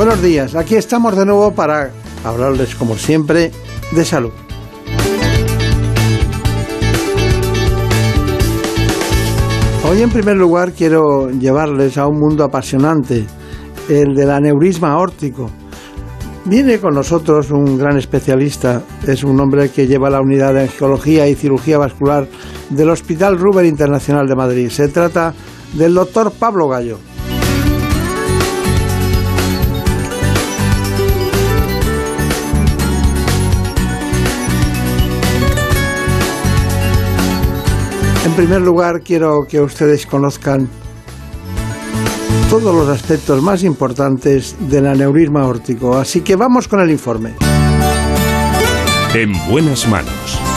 Buenos días, aquí estamos de nuevo para hablarles como siempre de salud. Hoy en primer lugar quiero llevarles a un mundo apasionante, el del aneurisma aórtico. Viene con nosotros un gran especialista, es un hombre que lleva la unidad de angiología y cirugía vascular del Hospital Ruber Internacional de Madrid. Se trata del doctor Pablo Gallo. En primer lugar, quiero que ustedes conozcan todos los aspectos más importantes del aneurisma aórtico. Así que vamos con el informe. En buenas manos.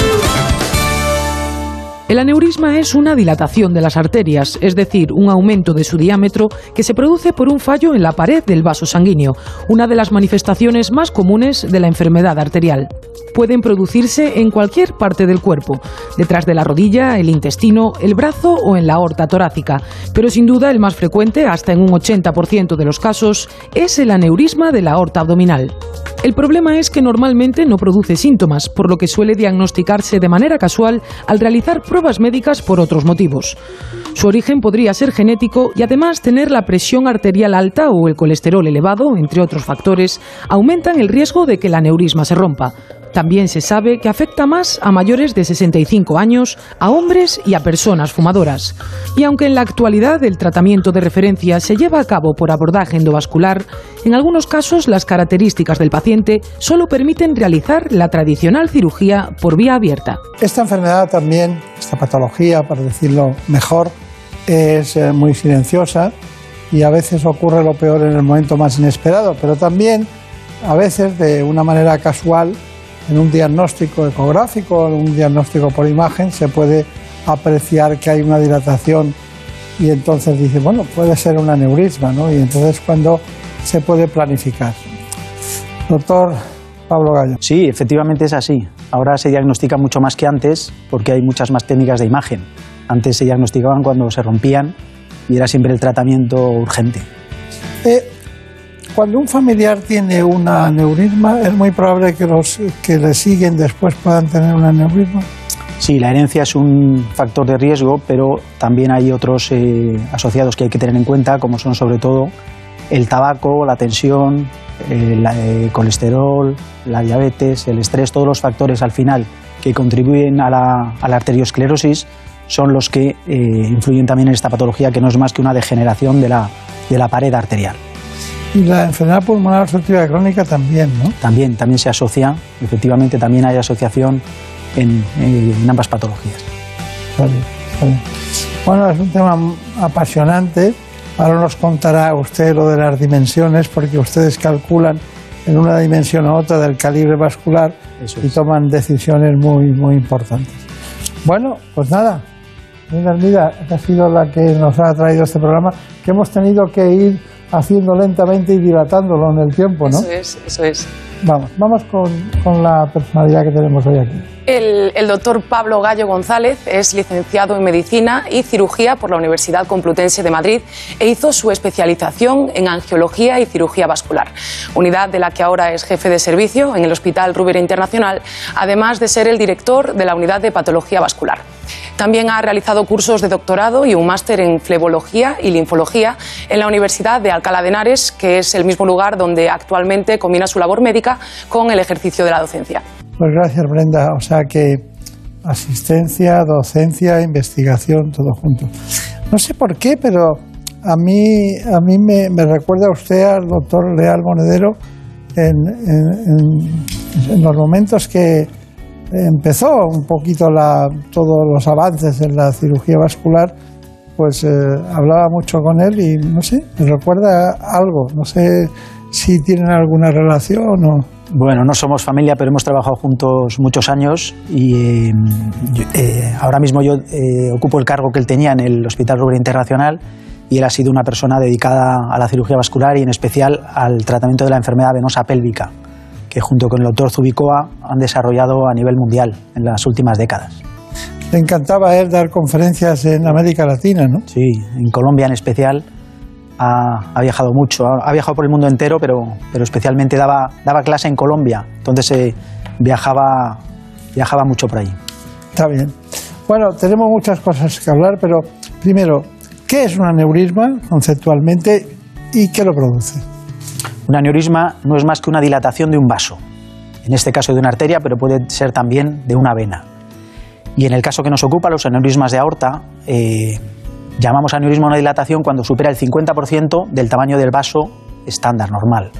El aneurisma es una dilatación de las arterias, es decir, un aumento de su diámetro que se produce por un fallo en la pared del vaso sanguíneo, una de las manifestaciones más comunes de la enfermedad arterial. Pueden producirse en cualquier parte del cuerpo, detrás de la rodilla, el intestino, el brazo o en la aorta torácica, pero sin duda el más frecuente, hasta en un 80% de los casos, es el aneurisma de la aorta abdominal. El problema es que normalmente no produce síntomas, por lo que suele diagnosticarse de manera casual al realizar pruebas médicas por otros motivos. Su origen podría ser genético y además tener la presión arterial alta o el colesterol elevado, entre otros factores, aumentan el riesgo de que el aneurisma se rompa. También se sabe que afecta más a mayores de 65 años, a hombres y a personas fumadoras. Y aunque en la actualidad el tratamiento de referencia se lleva a cabo por abordaje endovascular, en algunos casos las características del paciente solo permiten realizar la tradicional cirugía por vía abierta. Esta enfermedad también, esta patología, para decirlo mejor, es eh, muy silenciosa y a veces ocurre lo peor en el momento más inesperado, pero también a veces de una manera casual en un diagnóstico ecográfico, en un diagnóstico por imagen, se puede apreciar que hay una dilatación y entonces dice, bueno, puede ser un aneurisma, ¿no? Y entonces cuando se puede planificar. Doctor Pablo Gallo. Sí, efectivamente es así. Ahora se diagnostica mucho más que antes porque hay muchas más técnicas de imagen. Antes se diagnosticaban cuando se rompían y era siempre el tratamiento urgente. Eh, cuando un familiar tiene un aneurisma, es muy probable que los que le siguen después puedan tener un aneurisma. Sí, la herencia es un factor de riesgo, pero también hay otros eh, asociados que hay que tener en cuenta, como son sobre todo el tabaco, la tensión, el, el colesterol, la diabetes, el estrés, todos los factores al final que contribuyen a la, arteriosclerosis son los que eh, influyen también en esta patología, que no es más que una degeneración de la, de la pared arterial. Y la enfermedad pulmonar obstructiva crónica también, ¿no? También, también se asocia, efectivamente también hay asociación en, en ambas patologías. Vale, vale. Bueno, es un tema apasionante. Ahora nos contará usted lo de las dimensiones, porque ustedes calculan en una dimensión u otra del calibre vascular Eso y es. toman decisiones muy, muy importantes. Bueno, pues nada, Armida, que ha sido la que nos ha traído este programa, que hemos tenido que ir haciendo lentamente y dilatándolo en el tiempo, ¿no? Eso es, eso es. Vamos, vamos con, con la personalidad que tenemos hoy aquí. El, el doctor Pablo Gallo González es licenciado en Medicina y Cirugía por la Universidad Complutense de Madrid e hizo su especialización en Angiología y Cirugía Vascular, unidad de la que ahora es jefe de servicio en el Hospital Ruber Internacional, además de ser el director de la Unidad de Patología Vascular. También ha realizado cursos de doctorado y un máster en flebología y linfología en la Universidad de Alcalá de Henares, que es el mismo lugar donde actualmente combina su labor médica con el ejercicio de la docencia. Pues gracias, Brenda. O sea que asistencia, docencia, investigación, todo junto. No sé por qué, pero a mí, a mí me, recuerda usted al doctor Leal Monedero en en los momentos que empezó un poquito la, todos los avances en la cirugía vascular, pues eh, hablaba mucho con él y no sé, me recuerda algo, no sé si tienen alguna relación o... Bueno, no somos familia, pero hemos trabajado juntos muchos años y eh, ahora mismo yo eh, ocupo el cargo que él tenía en el Hospital Rubén Internacional y él ha sido una persona dedicada a la cirugía vascular y en especial al tratamiento de la enfermedad venosa pélvica, que junto con el doctor Zubicoa han desarrollado a nivel mundial en las últimas décadas. Le encantaba él dar conferencias en América Latina, ¿no? Sí, en Colombia en especial. Ha, viajado mucho, ha, viajado por el mundo entero, pero, pero especialmente daba, daba clase en Colombia, entonces eh, viajaba, viajaba mucho por ahí. Está bien. Bueno, tenemos muchas cosas que hablar, pero primero, ¿qué es un aneurisma conceptualmente y qué lo produce? Un aneurisma no es más que una dilatación de un vaso, en este caso de una arteria, pero puede ser también de una vena. Y en el caso que nos ocupa, los aneurismas de aorta, eh, llamamos aneurisma una dilatación cuando supera el 50% del tamaño del vaso estándar, normal.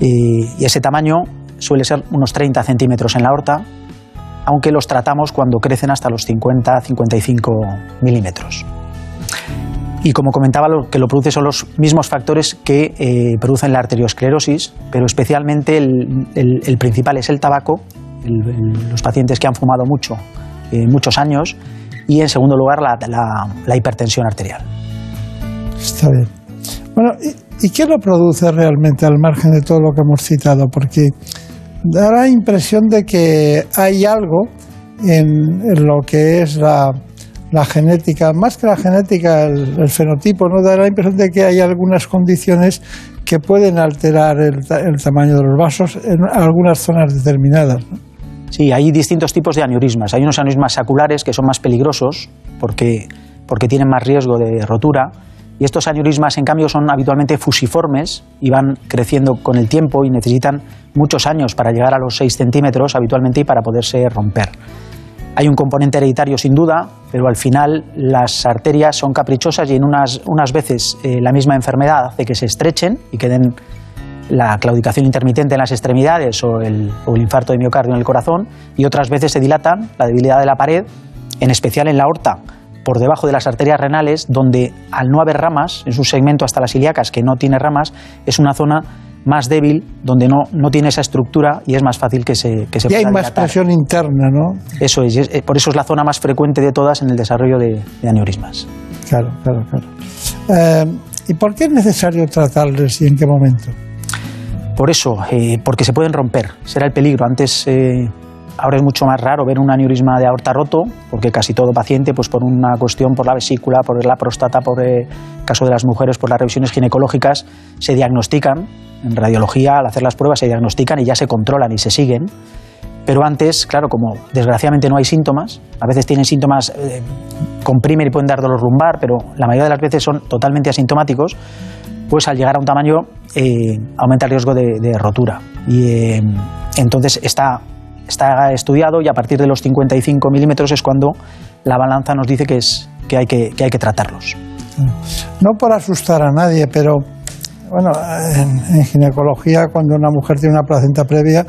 Y, ese tamaño suele ser unos 30 centímetros en la aorta, aunque los tratamos cuando crecen hasta los 50-55 milímetros. Y como comentaba, lo que lo produce son los mismos factores que eh, producen la arteriosclerosis, pero especialmente el, principal es el tabaco, los pacientes que han fumado mucho eh, muchos años y en segundo lugar la, hipertensión arterial. Está bien. Bueno, ¿y, qué lo produce realmente al margen de todo lo que hemos citado? Porque da la impresión de que hay algo en, lo que es la, genética, más que la genética, el, fenotipo, ¿no? Da la impresión de que hay algunas condiciones que pueden alterar el, el tamaño de los vasos en algunas zonas determinadas. ¿no? Sí, hay distintos tipos de aneurismas. Hay unos aneurismas saculares que son más peligrosos porque, porque tienen más riesgo de rotura. Y estos aneurismas, en cambio, son habitualmente fusiformes y van creciendo con el tiempo y necesitan muchos años para llegar a los 6 centímetros habitualmente y para poderse romper. Hay un componente hereditario sin duda, pero al final las arterias son caprichosas y en unas, unas veces eh, la misma enfermedad hace que se estrechen y queden la claudicación intermitente en las extremidades o el, infarto de miocardio en el corazón y otras veces se dilatan la debilidad de la pared, en especial en la aorta, por debajo de las arterias renales, donde al no haber ramas, en su segmento hasta las ilíacas que no tiene ramas, es una zona más débil, donde no, no tiene esa estructura y es más fácil que se, que se y hay más presión interna, ¿no? Eso es, eh, por eso es la zona más frecuente de todas en el desarrollo de, aneurismas. Claro, claro, claro. Eh, ¿Y por qué es necesario tratarles y en qué momento? Por eso, eh, porque se pueden romper, será el peligro. Antes, eh, ahora es mucho más raro ver un aneurisma de aorta roto, porque casi todo paciente, pues por una cuestión, por la vesícula, por la próstata, por el caso de las mujeres, por las revisiones ginecológicas, se diagnostican en radiología, al hacer las pruebas se diagnostican y ya se controlan y se siguen. Pero antes, claro, como desgraciadamente no hay síntomas, a veces tienen síntomas, comprimen y pueden dar dolor lumbar, pero la mayoría de las veces son totalmente asintomáticos, pues al llegar a un tamaño eh, aumenta el riesgo de, rotura. Y eh, entonces está, está estudiado y a partir de los 55 milímetros es cuando la balanza nos dice que, es, que, hay, que, que hay que tratarlos. No por asustar a nadie, pero bueno, en, ginecología cuando una mujer tiene una placenta previa,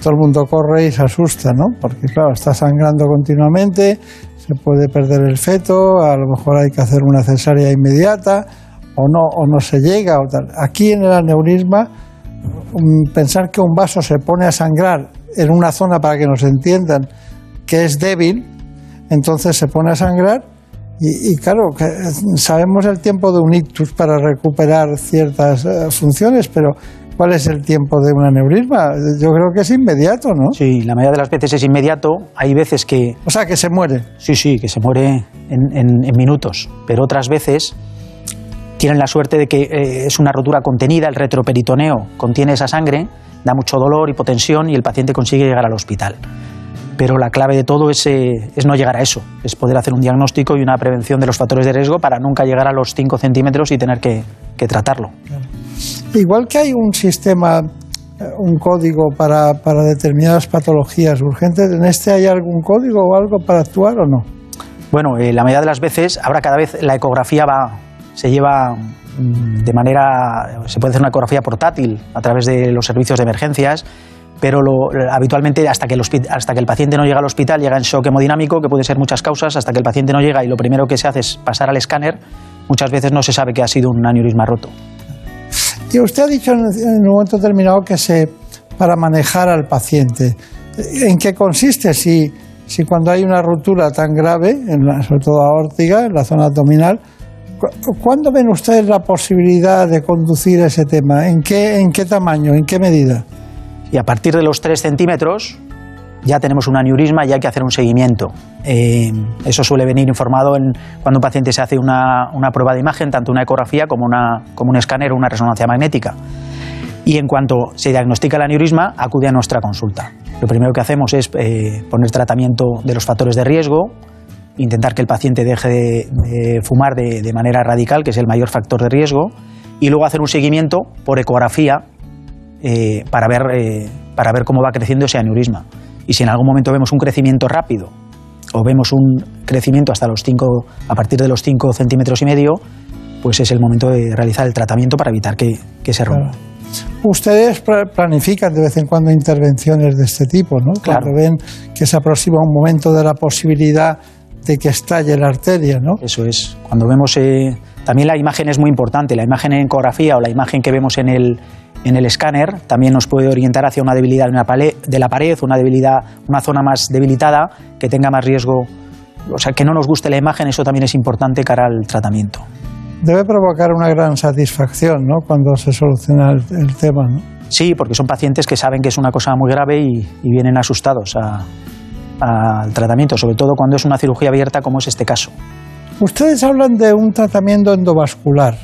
todo el mundo corre y se asusta, ¿no? Porque claro, está sangrando continuamente, se puede perder el feto, a lo mejor hay que hacer una cesárea inmediata o no, o no se llega. O tal. Aquí en el aneurisma, pensar que un vaso se pone a sangrar en una zona, para que nos entiendan, que es débil, entonces se pone a sangrar y, claro, que sabemos el tiempo de un ictus para recuperar ciertas eh, funciones, pero ¿cuál es el tiempo de un aneurisma? Yo creo que es inmediato, ¿no? Sí, la mayoría de las veces es inmediato. Hay veces que... O sea, que se muere. Sí, sí, que se muere en minutos, pero otras veces tienen la suerte de que eh, es una rotura contenida, el retroperitoneo contiene esa sangre, da mucho dolor, hipotensión y el paciente consigue llegar al hospital. Pero la clave de todo es, eh, no llegar a eso, es poder hacer un diagnóstico y una prevención de los factores de riesgo para nunca llegar a los 5 centímetros y tener que, tratarlo. Igual que hay un sistema, eh, un código para, para determinadas patologías urgentes, ¿en este hay algún código o algo para actuar o no? Bueno, la mayoría de las veces, ahora cada vez la ecografía va, se lleva mm, de manera, se puede hacer una ecografía portátil a través de los servicios de emergencias, pero habitualmente hasta que, el hasta que el paciente no llega al hospital llega en shock hemodinámico, que puede ser muchas causas, hasta que el paciente no llega y lo primero que se hace es pasar al escáner, muchas veces no se sabe que ha sido un aneurisma roto. Y usted ha dicho en un momento determinado que se para manejar al paciente. ¿En qué consiste si, si cuando hay una ruptura tan grave, en la, sobre todo aórtica, en la zona abdominal, ¿cuándo ven ustedes la posibilidad de conducir ese tema? ¿En qué, en qué tamaño? ¿En qué medida? Y a partir de los 3 centímetros ya tenemos un aneurisma y hay que hacer un seguimiento. Eh, eso suele venir informado en, cuando un paciente se hace una, una, prueba de imagen, tanto una ecografía como, una, como un escáner o una resonancia magnética. Y en cuanto se diagnostica el aneurisma, acude a nuestra consulta. Lo primero que hacemos es eh, poner tratamiento de los factores de riesgo, intentar que el paciente deje de, fumar de, manera radical, que es el mayor factor de riesgo, y luego hacer un seguimiento por ecografía eh, para, ver, para ver cómo va creciendo ese aneurisma. Y si en algún momento vemos un crecimiento rápido o vemos un crecimiento hasta los 5, a partir de los 5 centímetros y medio, pues es el momento de realizar el tratamiento para evitar que, se rompa. Ustedes planifican de vez en cuando intervenciones de este tipo, ¿no? Claro. ven que se aproxima un momento de la posibilidad de que estalle la arteria, ¿no? Eso es. Cuando vemos. Eh, también la imagen es muy importante. La imagen en ecografía o la imagen que vemos en el, en el escáner también nos puede orientar hacia una debilidad de la pared, una debilidad, una zona más debilitada que tenga más riesgo, o sea, que no nos guste la imagen, eso también es importante cara al tratamiento. Debe provocar una gran satisfacción, ¿no? Cuando se soluciona el, tema, ¿no? Sí, porque son pacientes que saben que es una cosa muy grave y, vienen asustados al tratamiento, sobre todo cuando es una cirugía abierta como es este caso. Ustedes hablan de un tratamiento endovascular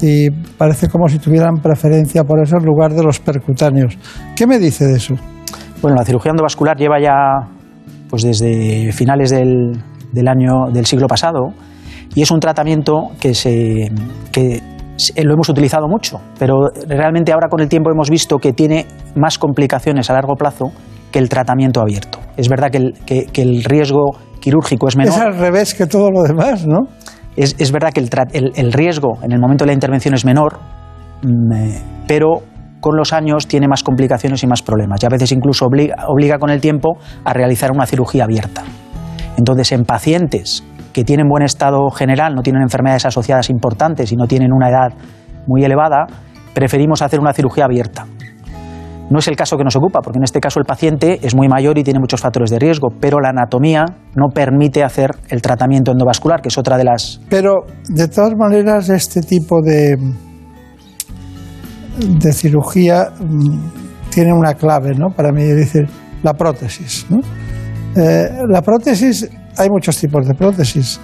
y parece como si tuvieran preferencia por eso en lugar de los percutáneos. ¿Qué me dice de eso? Bueno, la cirugía endovascular lleva ya pues desde finales del, del año del siglo pasado y es un tratamiento que se que lo hemos utilizado mucho, pero realmente ahora con el tiempo hemos visto que tiene más complicaciones a largo plazo que el tratamiento abierto. Es verdad que el, que, que el riesgo quirúrgico es menor. Es al revés que todo lo demás, ¿no? Es, verdad que el, riesgo en el momento de la intervención es menor, mm, eh, pero con los años tiene más complicaciones y más problemas. Y a veces incluso obliga, con el tiempo a realizar una cirugía abierta. Entonces, en pacientes que tienen buen estado general, no tienen enfermedades asociadas importantes y no tienen una edad muy elevada, preferimos hacer una cirugía abierta. No es el caso que nos ocupa, porque en este caso el paciente es muy mayor y tiene muchos factores de riesgo, pero la anatomía no permite hacer el tratamiento endovascular, que es otra de las... Pero, de todas maneras, este tipo de, de cirugía mm, tiene una clave, ¿no? Para mí, es decir, la prótesis. Eh, la prótesis, hay muchos tipos de prótesis.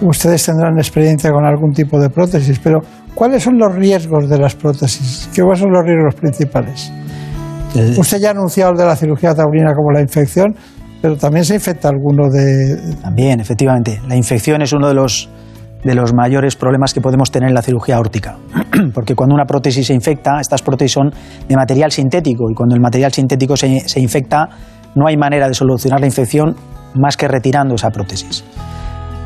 Ustedes tendrán experiencia con algún tipo de prótesis, pero ¿cuáles son los riesgos de las prótesis? ¿Qué son los riesgos principales? Eh, Usted ya ha anunciado el de la cirugía taurina como la infección, pero también se infecta alguno de... También, efectivamente. La infección es uno de los, de los mayores problemas que podemos tener en la cirugía aórtica. Porque cuando una prótesis se infecta, estas prótesis son de material sintético y cuando el material sintético se, se infecta, no hay manera de solucionar la infección más que retirando esa prótesis.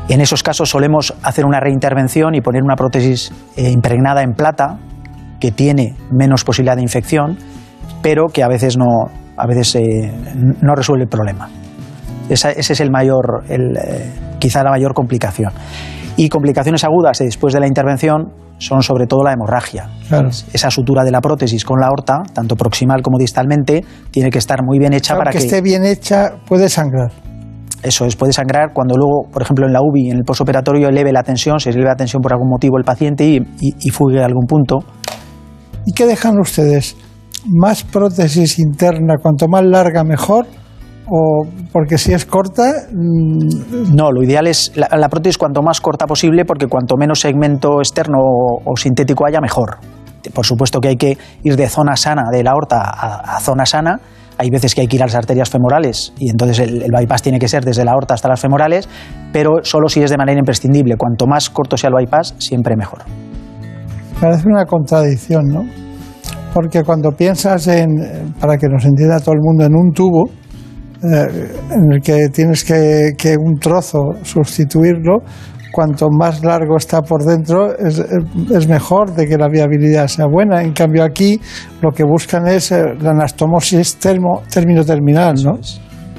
En esos casos solemos hacer una reintervención y poner una prótesis eh, impregnada en plata que tiene menos posibilidad de infección pero que a veces no, a veces, eh, no resuelve el problema. ese es el mayor, el, eh, quizá la mayor complicación. Y complicaciones agudas después de la intervención son sobre todo la hemorragia. Esa sutura de la prótesis con la aorta, tanto proximal como distalmente, tiene que estar muy bien hecha para que... esté bien hecha, puede sangrar. Eso es, puede sangrar cuando luego, por ejemplo, en la UBI, en el posoperatorio, eleve la tensión, se eleve la tensión por algún motivo el paciente y, y, y fugue a algún punto. ¿Y qué dejan ustedes? Más prótesis interna, cuanto más larga mejor, o porque si es corta... Mm, no, lo ideal es la, prótesis cuanto más corta posible porque cuanto menos segmento externo o, sintético haya, mejor. Por supuesto que hay que ir de zona sana de la aorta a, zona sana. Hay veces que hay que ir a las arterias femorales y entonces el, bypass tiene que ser desde la aorta hasta las femorales, pero solo si es de manera imprescindible. Cuanto más corto sea el bypass, siempre mejor. Parece una contradicción, ¿no? Porque cuando piensas en, para que nos entienda todo el mundo, en un tubo, eh, en el que tienes que, un trozo sustituirlo, cuanto más largo está por dentro, es, mejor de que la viabilidad sea buena. En cambio, aquí lo que buscan es eh, la anastomosis termo, término terminal, ¿no?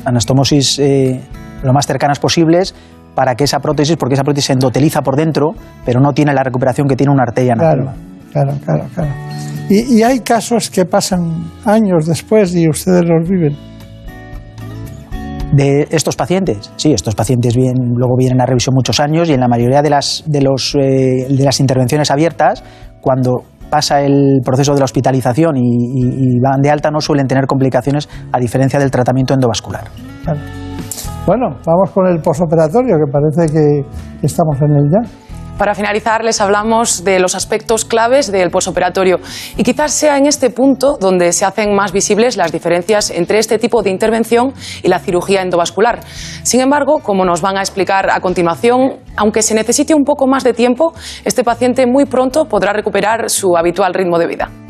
Anastomosis eh, lo más cercanas posibles para que esa prótesis, porque esa prótesis se endoteliza por dentro, pero no tiene la recuperación que tiene una arteria claro, Claro, claro, claro. Y, y hay casos que pasan años después y ustedes los viven de estos pacientes. Sí, estos pacientes luego vienen a revisión muchos años y en la mayoría de las, de, los, eh, de las intervenciones abiertas, cuando pasa el proceso de la hospitalización y, van de alta, no suelen tener complicaciones a diferencia del tratamiento endovascular. Bueno, vamos con el posoperatorio, que parece que estamos en él ya. Para finalizar, les hablamos de los aspectos claves del posoperatorio y quizás sea en este punto donde se hacen más visibles las diferencias entre este tipo de intervención y la cirugía endovascular. Sin embargo, como nos van a explicar a continuación, aunque se necesite un poco más de tiempo, este paciente muy pronto podrá recuperar su habitual ritmo de vida.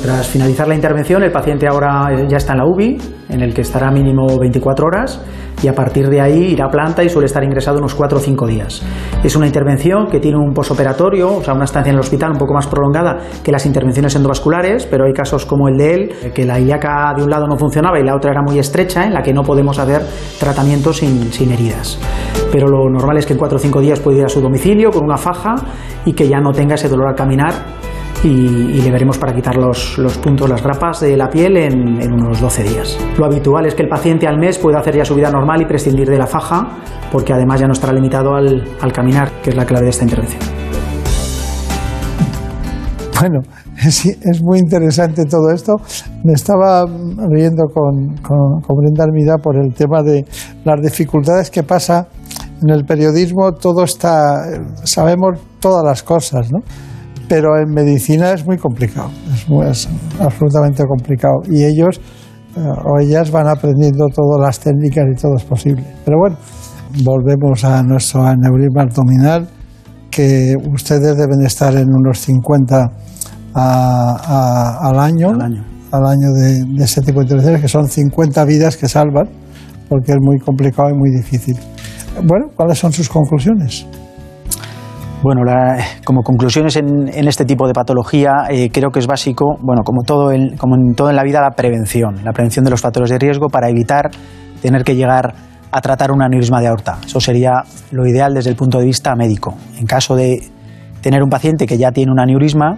Tras finalizar la intervención, el paciente ahora ya está en la UBI, en el que estará mínimo 24 horas, y a partir de ahí irá a planta y suele estar ingresado unos 4 o 5 días. Es una intervención que tiene un posoperatorio, o sea, una estancia en el hospital un poco más prolongada que las intervenciones endovasculares, pero hay casos como el de él, que la ilíaca de un lado no funcionaba y la otra era muy estrecha, en la que no podemos hacer tratamiento sin, sin heridas. Pero lo normal es que en 4 o 5 días puede ir a su domicilio con una faja y que ya no tenga ese dolor al caminar y, le veremos para quitar los, puntos, las grapas de la piel en, unos 12 días. Lo habitual es que el paciente al mes pueda hacer ya su vida normal y prescindir de la faja, porque además ya no estará limitado al, caminar, que es la clave de esta intervención. Bueno, es, muy interesante todo esto. Me estaba riendo con, con, con Brenda Armida por el tema de las dificultades que pasa en el periodismo. Todo está, sabemos todas las cosas, ¿no? Pero en medicina es muy complicado, es, absolutamente complicado. Y ellos eh, o ellas van aprendiendo todas las técnicas y todo es posible. Pero bueno, volvemos a nuestro aneurisma abdominal, que ustedes deben estar en unos 50 al año, al año, de, de, ese tipo de intervenciones, que son 50 vidas que salvan, porque es muy complicado y muy difícil. Bueno, ¿cuáles son sus conclusiones? Bueno, como conclusiones en, este tipo de patología, eh, creo que es básico, bueno, como, todo como en todo en la vida, la prevención, la prevención de los factores de riesgo para evitar tener que llegar a tratar un aneurisma de aorta. Eso sería lo ideal desde el punto de vista médico. En caso de tener un paciente que ya tiene un aneurisma,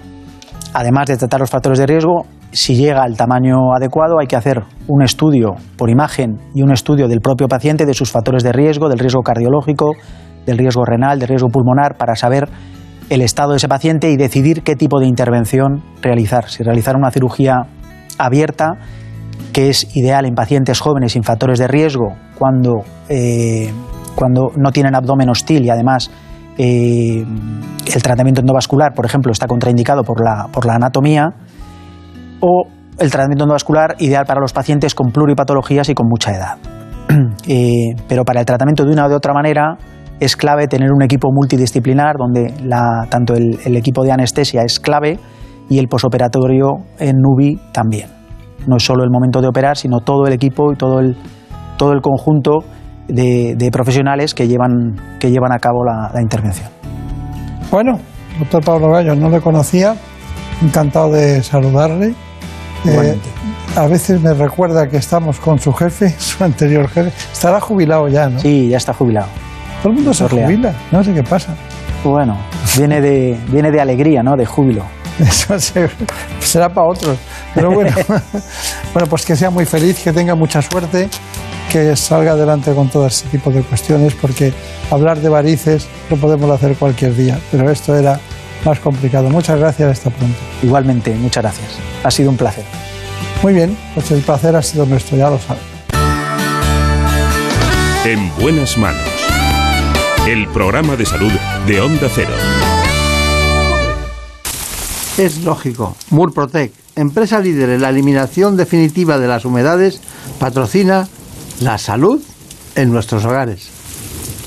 además de tratar los factores de riesgo, si llega al tamaño adecuado hay que hacer un estudio por imagen y un estudio del propio paciente de sus factores de riesgo, del riesgo cardiológico, del riesgo renal, del riesgo pulmonar, para saber el estado de ese paciente y decidir qué tipo de intervención realizar. Si realizar una cirugía abierta, que es ideal en pacientes jóvenes sin factores de riesgo, cuando, eh, cuando no tienen abdomen hostil y además eh, el tratamiento endovascular, por ejemplo, está contraindicado por la, por la anatomía, o el tratamiento endovascular ideal para los pacientes con pluripatologías y con mucha edad. Eh, pero para el tratamiento de una o de otra manera, es clave tener un equipo multidisciplinar donde tanto el, equipo de anestesia es clave y el posoperatorio en NUBI también. No es solo el momento de operar, sino todo el equipo y todo el, todo el conjunto de, profesionales que llevan, que llevan a cabo la, intervención. Bueno, doctor Pablo Gallo, no le conocía, encantado de saludarle. Eh, a veces me recuerda que estamos con su jefe, su anterior jefe. Estará jubilado ya, ¿no? Sí, ya está jubilado. Todo el mundo se jubila, no sé qué pasa. Bueno, viene de, viene de alegría, ¿no? De júbilo. Eso será para otros. Pero bueno, bueno, pues que sea muy feliz, que tenga mucha suerte, que salga adelante con todo este tipo de cuestiones, porque hablar de varices lo podemos hacer cualquier día, pero esto era más complicado. Muchas gracias, hasta pronto. Igualmente, muchas gracias. Ha sido un placer. Muy bien, pues el placer ha sido nuestro, ya lo saben. En buenas manos el programa de salud de Onda Cero. Es lógico. Murprotec, empresa líder en la eliminación definitiva de las humedades, patrocina la salud en nuestros hogares.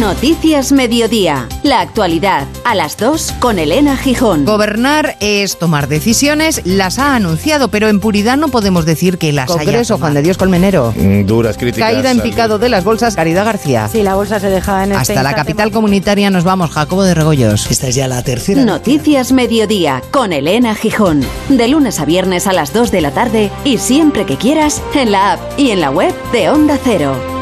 Noticias Mediodía. La actualidad a las 2 con Elena Gijón. Gobernar es tomar decisiones, las ha anunciado, pero en puridad no podemos decir que las haya Congreso, tomado. Juan de Dios Colmenero. Mm, Duras críticas. Caída en picado de las bolsas, Caridad García. Sí, la bolsa se deja en este Hasta la capital comunitaria nos vamos, Jacobo de Regoyos. Esta es ya la tercera. Noticias Mediodía con Elena Gijón. De lunes a viernes a las 2 de la tarde y siempre que quieras en la app y en la web de Onda Cero.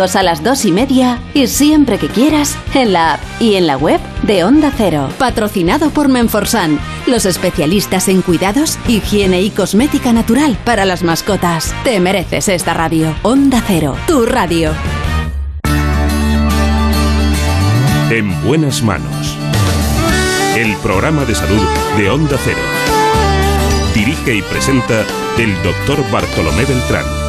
a las 2 y media y siempre que quieras en la app y en la web de Onda Cero. Patrocinado por Menforsan, los especialistas en cuidados, higiene y cosmética natural para las mascotas. Te mereces esta radio. Onda Cero, tu radio. En buenas manos. El programa de salud de Onda Cero. Dirige y presenta el doctor Bartolomé Beltrán.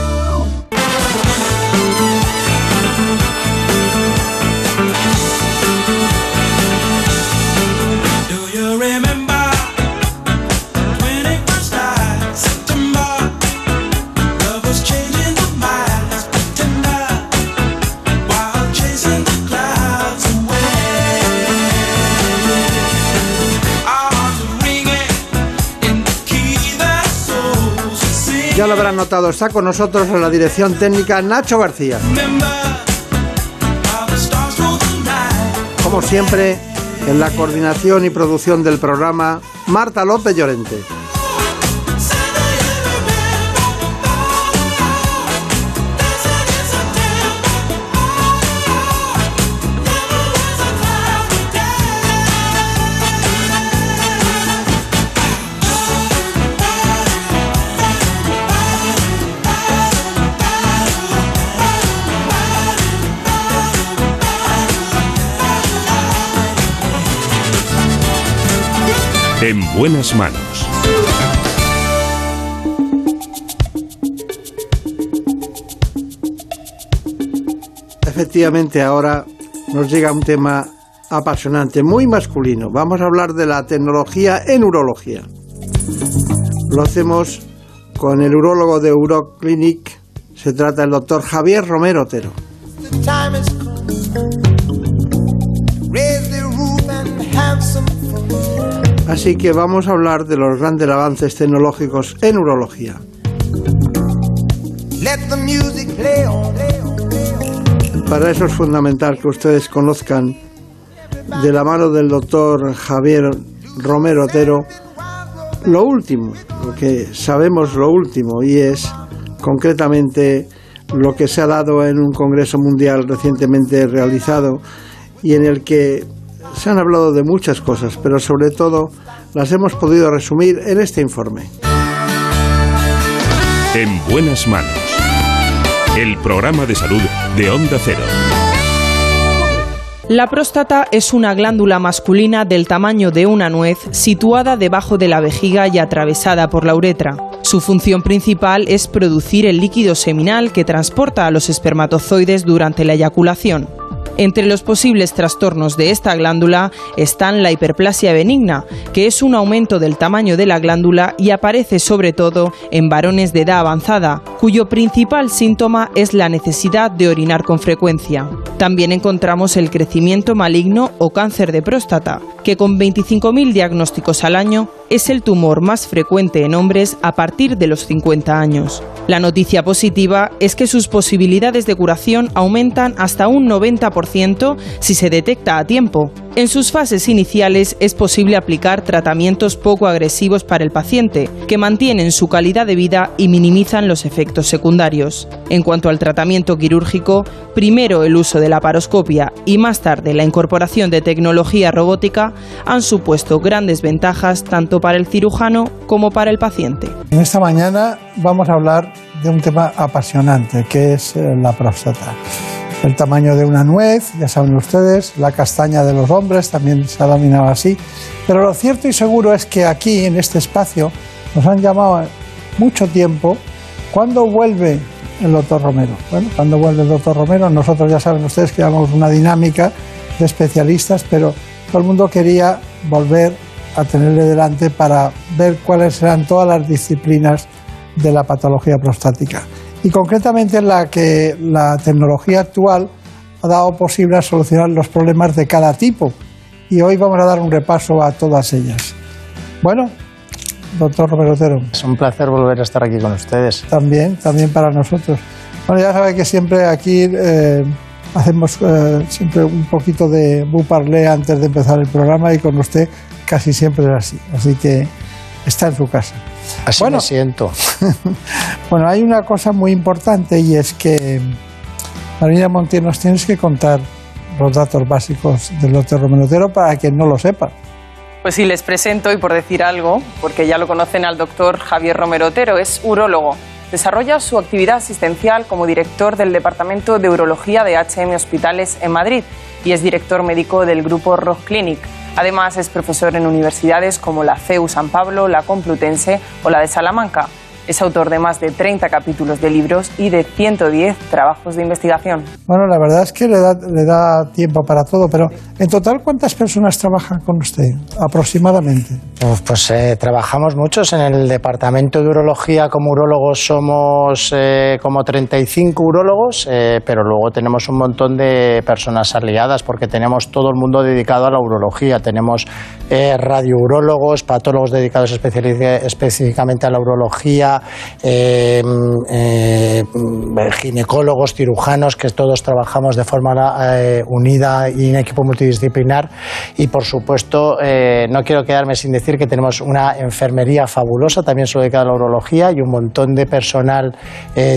Habrán notado, está con nosotros en la dirección técnica Nacho García. Como siempre, en la coordinación y producción del programa, Marta López Llorente. En buenas manos. Efectivamente, ahora nos llega un tema apasionante, muy masculino. Vamos a hablar de la tecnología en urología. Lo hacemos con el urólogo de Uroclinic. Se trata del doctor Javier Romero Otero. Así que vamos a hablar de los grandes avances tecnológicos en urología. Para eso es fundamental que ustedes conozcan de la mano del doctor Javier Romero Otero lo último, lo que sabemos lo último y es concretamente lo que se ha dado en un congreso mundial recientemente realizado y en el que se han hablado de muchas cosas, pero sobre todo las hemos podido resumir en este informe. En buenas manos. El programa de salud de Onda Cero. La próstata es una glándula masculina del tamaño de una nuez situada debajo de la vejiga y atravesada por la uretra. Su función principal es producir el líquido seminal que transporta a los espermatozoides durante la eyaculación. Entre los posibles trastornos de esta glándula están la hiperplasia benigna, que es un aumento del tamaño de la glándula y aparece sobre todo en varones de edad avanzada, cuyo principal síntoma es la necesidad de orinar con frecuencia. También encontramos el crecimiento maligno o cáncer de próstata, que con 25.000 diagnósticos al año es el tumor más frecuente en hombres a partir de los 50 años. La noticia positiva es que sus posibilidades de curación aumentan hasta un 90% si se detecta a tiempo. En sus fases iniciales es posible aplicar tratamientos poco agresivos para el paciente, que mantienen su calidad de vida y minimizan los efectos secundarios. En cuanto al tratamiento quirúrgico, primero el uso de la paroscopia y más tarde la incorporación de tecnología robótica han supuesto grandes ventajas tanto para el cirujano como para el paciente. En esta mañana vamos a hablar de un tema apasionante, que es eh, la próstata. El tamaño de una nuez, ya saben ustedes, la castaña de los hombres también se ha dominado así. Pero lo cierto y seguro es que aquí, en este espacio, nos han llamado mucho tiempo. ¿Cuándo vuelve el doctor Romero? Bueno, cuando vuelve el doctor Romero, nosotros ya saben ustedes que llevamos una dinámica de especialistas, pero todo el mundo quería volver a tenerle delante para ver cuáles serán todas las disciplinas de la patología prostática y concretamente en la que la tecnología actual ha dado posible solucionar los problemas de cada tipo. Y hoy vamos a dar un repaso a todas ellas. Bueno, doctor Romero Otero. Es un placer volver a estar aquí con ustedes. También, también para nosotros. Bueno, ya sabe que siempre aquí eh, hacemos eh, siempre un poquito de buparlé antes de empezar el programa y con usted casi siempre es así. Así que está en su casa. Así me siento. bueno, hay una cosa muy importante y es que, Marina Montiel, nos tienes que contar los datos básicos del doctor Romero Otero para quien no lo sepa. Pues sí, les presento y por decir algo, porque ya lo conocen al doctor Javier Romero Otero, es urólogo. Desarrolla su actividad asistencial como director del Departamento de Urología de HM Hospitales en Madrid y es director médico del grupo Rock Clinic. Además, es profesor en universidades como la CEU San Pablo, la Complutense o la de Salamanca. Es autor de más de 30 capítulos de libros y de 110 trabajos de investigación. Bueno, la verdad es que le da, le da tiempo para todo, pero en total, ¿cuántas personas trabajan con usted aproximadamente? Pues, pues eh, trabajamos muchos. En el departamento de urología, como urólogos, somos eh, como 35 urólogos, eh, pero luego tenemos un montón de personas aliadas porque tenemos todo el mundo dedicado a la urología. Tenemos radiourólogos, patólogos dedicados específicamente a la urología eh, eh, ginecólogos, cirujanos, que todos trabajamos de forma eh, unida y en equipo multidisciplinar. Y por supuesto, no quiero quedarme sin decir que tenemos una enfermería fabulosa, también solo dedicada a la urología, y un montón de personal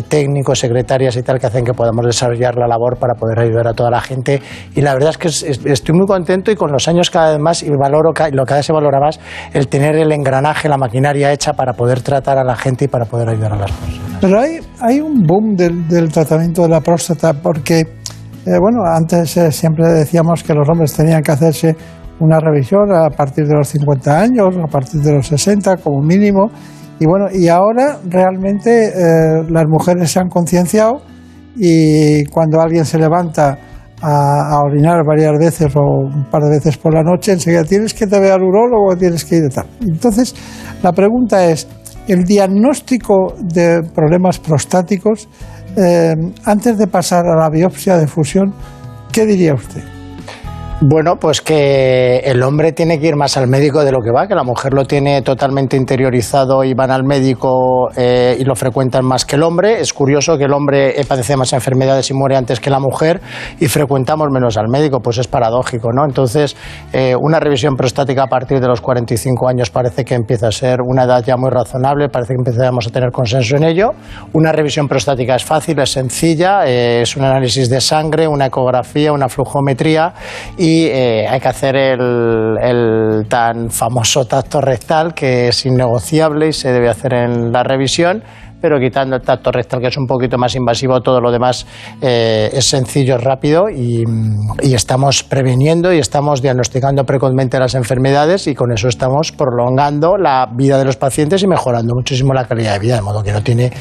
técnico, secretarias y tal, que hacen que podamos desarrollar la labor para poder ayudar a toda la gente. Y la verdad es que estoy muy contento y con los años cada vez más, y valoro, lo cada vez se valora más, el tener el engranaje, la maquinaria hecha para poder tratar a la gente para poder ayudar a las personas. Pero hay, hay un boom del, del tratamiento de la próstata porque, eh, bueno, antes eh, siempre decíamos que los hombres tenían que hacerse una revisión a partir de los 50 años, a partir de los 60 como mínimo. Y bueno, y ahora realmente eh, las mujeres se han concienciado y cuando alguien se levanta a, orinar varias veces o un par de veces por la noche, enseguida tienes que te al urólogo, tienes que ir de tal. Entonces, la pregunta es, el diagnóstico de problemas prostáticos eh, antes de pasar a la biopsia de fusión, ¿qué diría usted? Bueno, pues que el hombre tiene que ir más al médico de lo que va, que la mujer lo tiene totalmente interiorizado y van al médico eh, y lo frecuentan más que el hombre. Es curioso que el hombre padece más enfermedades y muere antes que la mujer y frecuentamos menos al médico, pues es paradójico, ¿no? Entonces, eh, una revisión prostática a partir de los 45 años parece que empieza a ser una edad ya muy razonable, parece que empezamos a tener consenso en ello. Una revisión prostática es fácil, es sencilla, eh, es un análisis de sangre, una ecografía, una flujometría eh, hay que hacer el, el, tan famoso tacto rectal que es innegociable y se debe hacer en la revisión pero quitando el tacto rectal, que es un poquito más invasivo, todo lo demás eh, es sencillo, es rápido y, y estamos previniendo y estamos diagnosticando precozmente las enfermedades y con eso estamos prolongando la vida de los pacientes y mejorando muchísimo la calidad de vida, de modo que no tiene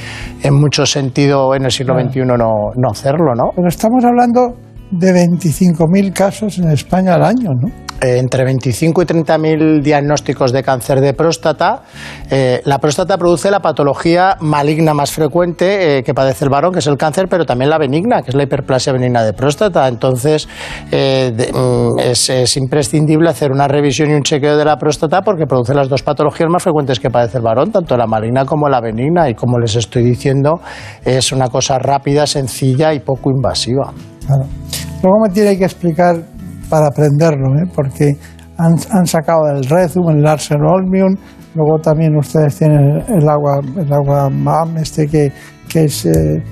en mucho sentido en el siglo XXI no, no hacerlo, ¿no? Pero estamos hablando de 25.000 casos en España al año, ¿no? Eh, entre 25 y 30 mil diagnósticos de cáncer de próstata. Eh, la próstata produce la patología maligna más frecuente eh, que padece el varón, que es el cáncer, pero también la benigna, que es la hiperplasia benigna de próstata. Entonces, de, mm, es, es, imprescindible hacer una revisión y un chequeo de la próstata porque produce las dos patologías más frecuentes que padece el varón, tanto la maligna como la benigna. Y como les estoy diciendo, es una cosa rápida, sencilla y poco invasiva. Claro. Luego me tiene que explicar para aprenderlo, ¿eh? porque han, han, sacado el Rezum, el Olmium, luego también ustedes tienen el agua, el agua MAM, este que, que es, eh,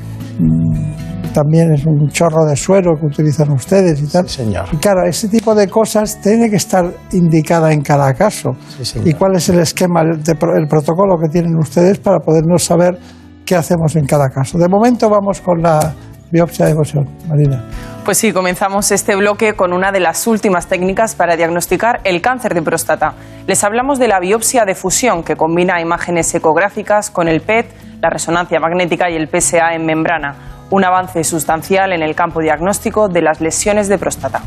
también es un chorro de suero que utilizan ustedes y tal. Sí, señor. Y claro, ese tipo de cosas tiene que estar indicada en cada caso. Sí, ¿Y cuál es el esquema, el, el protocolo que tienen ustedes para podernos saber qué hacemos en cada caso? De momento vamos con la biopsia de fusión. Marina. Pues sí, comenzamos este bloque con una de las últimas técnicas para diagnosticar el cáncer de próstata. Les hablamos de la biopsia de fusión, que combina imágenes ecográficas con el PET, la resonancia magnética y el PSA en membrana, un avance sustancial en el campo diagnóstico de las lesiones de próstata.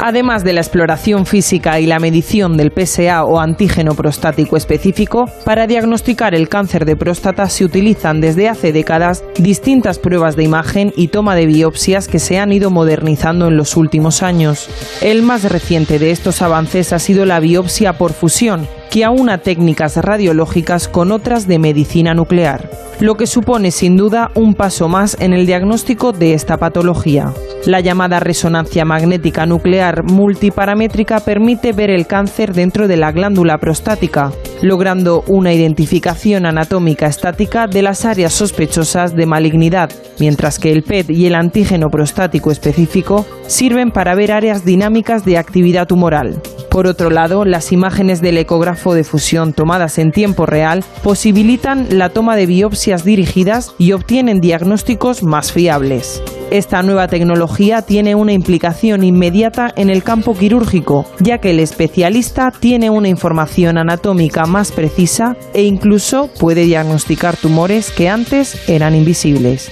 Además de la exploración física y la medición del PSA o antígeno prostático específico, para diagnosticar el cáncer de próstata se utilizan desde hace décadas distintas pruebas de imagen y toma de biopsias que se han ido modernizando en los últimos años. El más reciente de estos avances ha sido la biopsia por fusión, que aúna técnicas radiológicas con otras de medicina nuclear, lo que supone sin duda un paso más en el diagnóstico de esta patología. La llamada resonancia magnética nuclear multiparamétrica permite ver el cáncer dentro de la glándula prostática, logrando una identificación anatómica estática de las áreas sospechosas de malignidad, mientras que el PET y el antígeno prostático específico sirven para ver áreas dinámicas de actividad tumoral. Por otro lado, las imágenes del ecógrafo de fusión tomadas en tiempo real posibilitan la toma de biopsias dirigidas y obtienen diagnósticos más fiables. Esta nueva tecnología tiene una implicación inmediata en el campo quirúrgico, ya que el especialista tiene una información anatómica más precisa e incluso puede diagnosticar tumores que antes eran invisibles.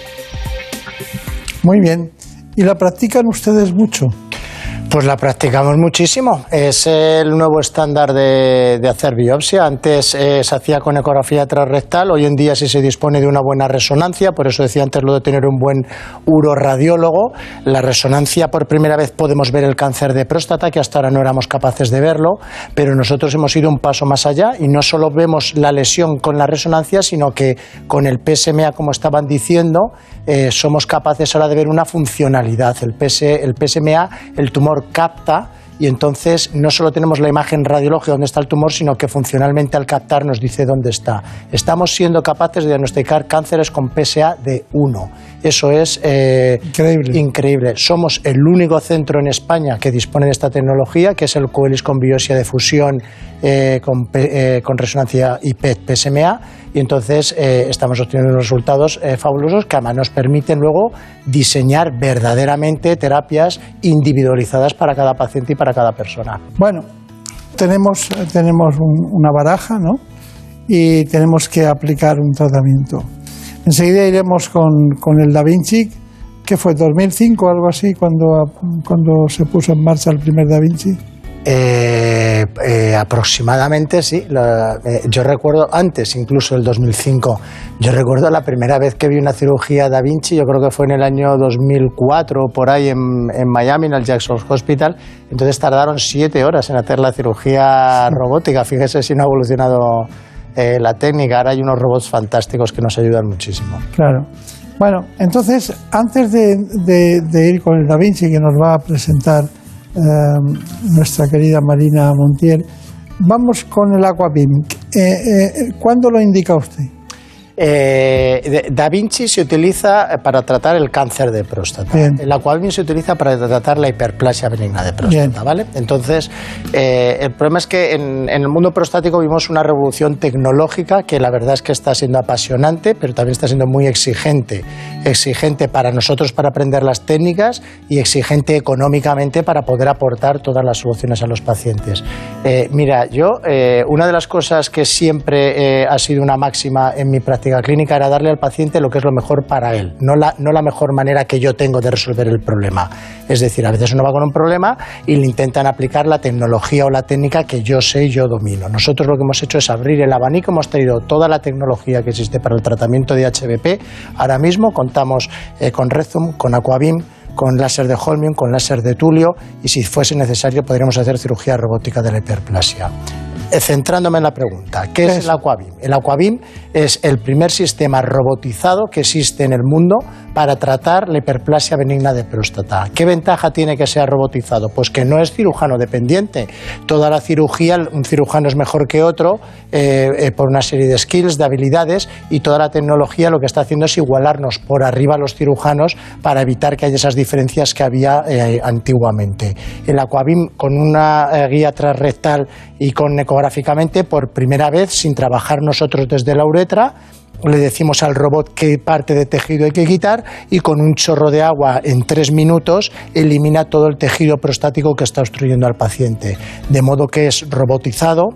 Muy bien. ¿Y la practican ustedes mucho? Pues la practicamos muchísimo. Es el nuevo estándar de, hacer biopsia. Antes eh, se hacía con ecografía transrectal, hoy en día sí se dispone de una buena resonancia, por eso decía antes lo de tener un buen uroradiólogo. La resonancia, por primera vez podemos ver el cáncer de próstata, que hasta ahora no éramos capaces de verlo, pero nosotros hemos ido un paso más allá y no solo vemos la lesión con la resonancia, sino que con el PSMA, como estaban diciendo, eh, somos capaces ahora de ver una funcionalidad. El, PS, el PSMA, el tumor capta y entonces no solo tenemos la imagen radiológica donde está el tumor, sino que funcionalmente al captar nos dice dónde está. Estamos siendo capaces de diagnosticar cánceres con PSA de 1. Eso es eh, increíble. increíble. Somos el único centro en España que dispone de esta tecnología, que es el Coelis con biopsia de fusión eh, con, eh, con, resonancia y PET PSMA y entonces estamos obteniendo resultados fabulosos que además nos permiten luego diseñar verdaderamente terapias individualizadas para cada paciente y para cada persona. Bueno, tenemos, tenemos un, una baraja, ¿no? Y tenemos que aplicar un tratamiento. Enseguida iremos con, con el Da Vinci, que fue 2005 o algo así, cuando, cuando se puso en marcha el primer Da Vinci. Eh, eh, aproximadamente sí. La, eh, yo recuerdo antes, incluso el 2005. Yo recuerdo la primera vez que vi una cirugía Da Vinci, yo creo que fue en el año 2004 por ahí en, en Miami, en el Jackson Hospital. Entonces tardaron siete horas en hacer la cirugía robótica. Fíjese si no ha evolucionado eh, la técnica. Ahora hay unos robots fantásticos que nos ayudan muchísimo. Claro. Bueno, entonces, antes de, ir con el Da Vinci, que nos va a presentar eh, nuestra querida Marina Montiel. Vamos con el Aquabim. Eh, eh, ¿Cuándo lo indica usted? Eh, da Vinci se utiliza para tratar el cáncer de próstata. El Aquabeam se utiliza para tratar la hiperplasia benigna de próstata, ¿vale? Entonces, eh, el problema es que en, el mundo prostático vimos una revolución tecnológica que la verdad es que está siendo apasionante, pero también está siendo muy exigente. Exigente para nosotros para aprender las técnicas y exigente económicamente para poder aportar todas las soluciones a los pacientes. Eh, mira, yo, una de las cosas que siempre ha sido una máxima en mi práctica clínica era darle al paciente lo que es lo mejor para él, no la, no la mejor manera que yo tengo de resolver el problema. Es decir, a veces uno va con un problema y le intentan aplicar la tecnología o la técnica que yo sé y yo domino. Nosotros lo que hemos hecho es abrir el abanico, hemos traído toda la tecnología que existe para el tratamiento de HBP. Ahora mismo contamos eh, con Rezum, con Aquabim, con láser de Holmium, con láser de Tulio y si fuese necesario podríamos hacer cirugía robótica de la hiperplasia. Eh, centrándome en la pregunta, ¿qué es el Aquabim? El Aquabim es el primer sistema robotizado que existe en el mundo para tratar la hiperplasia benigna de próstata. ¿Qué ventaja tiene que sea robotizado? Pues que no es cirujano dependiente. Toda la cirugía, un cirujano es mejor que otro eh, eh, por una serie de skills, de habilidades y toda la tecnología lo que está haciendo es igualarnos por arriba a los cirujanos para evitar que haya esas diferencias que había antiguamente. El Aquabim con una guía transrectal y con ecográficamente por primera vez, sin trabajar nosotros desde la uretra, le decimos al robot qué parte de tejido hay que quitar y con un chorro de agua en tres minutos elimina todo el tejido prostático que está obstruyendo al paciente. De modo que es robotizado,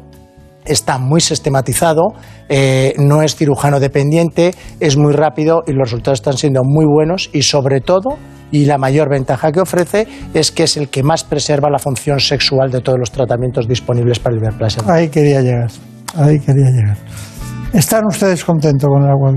está muy sistematizado, eh, no es cirujano dependiente, es muy rápido y los resultados están siendo muy buenos y sobre todo y la mayor ventaja que ofrece es que es el que más preserva la función sexual de todos los tratamientos disponibles para el hiperplasia. Ahí quería llegar, ahí quería llegar. ¿Están ustedes contentos con el agua?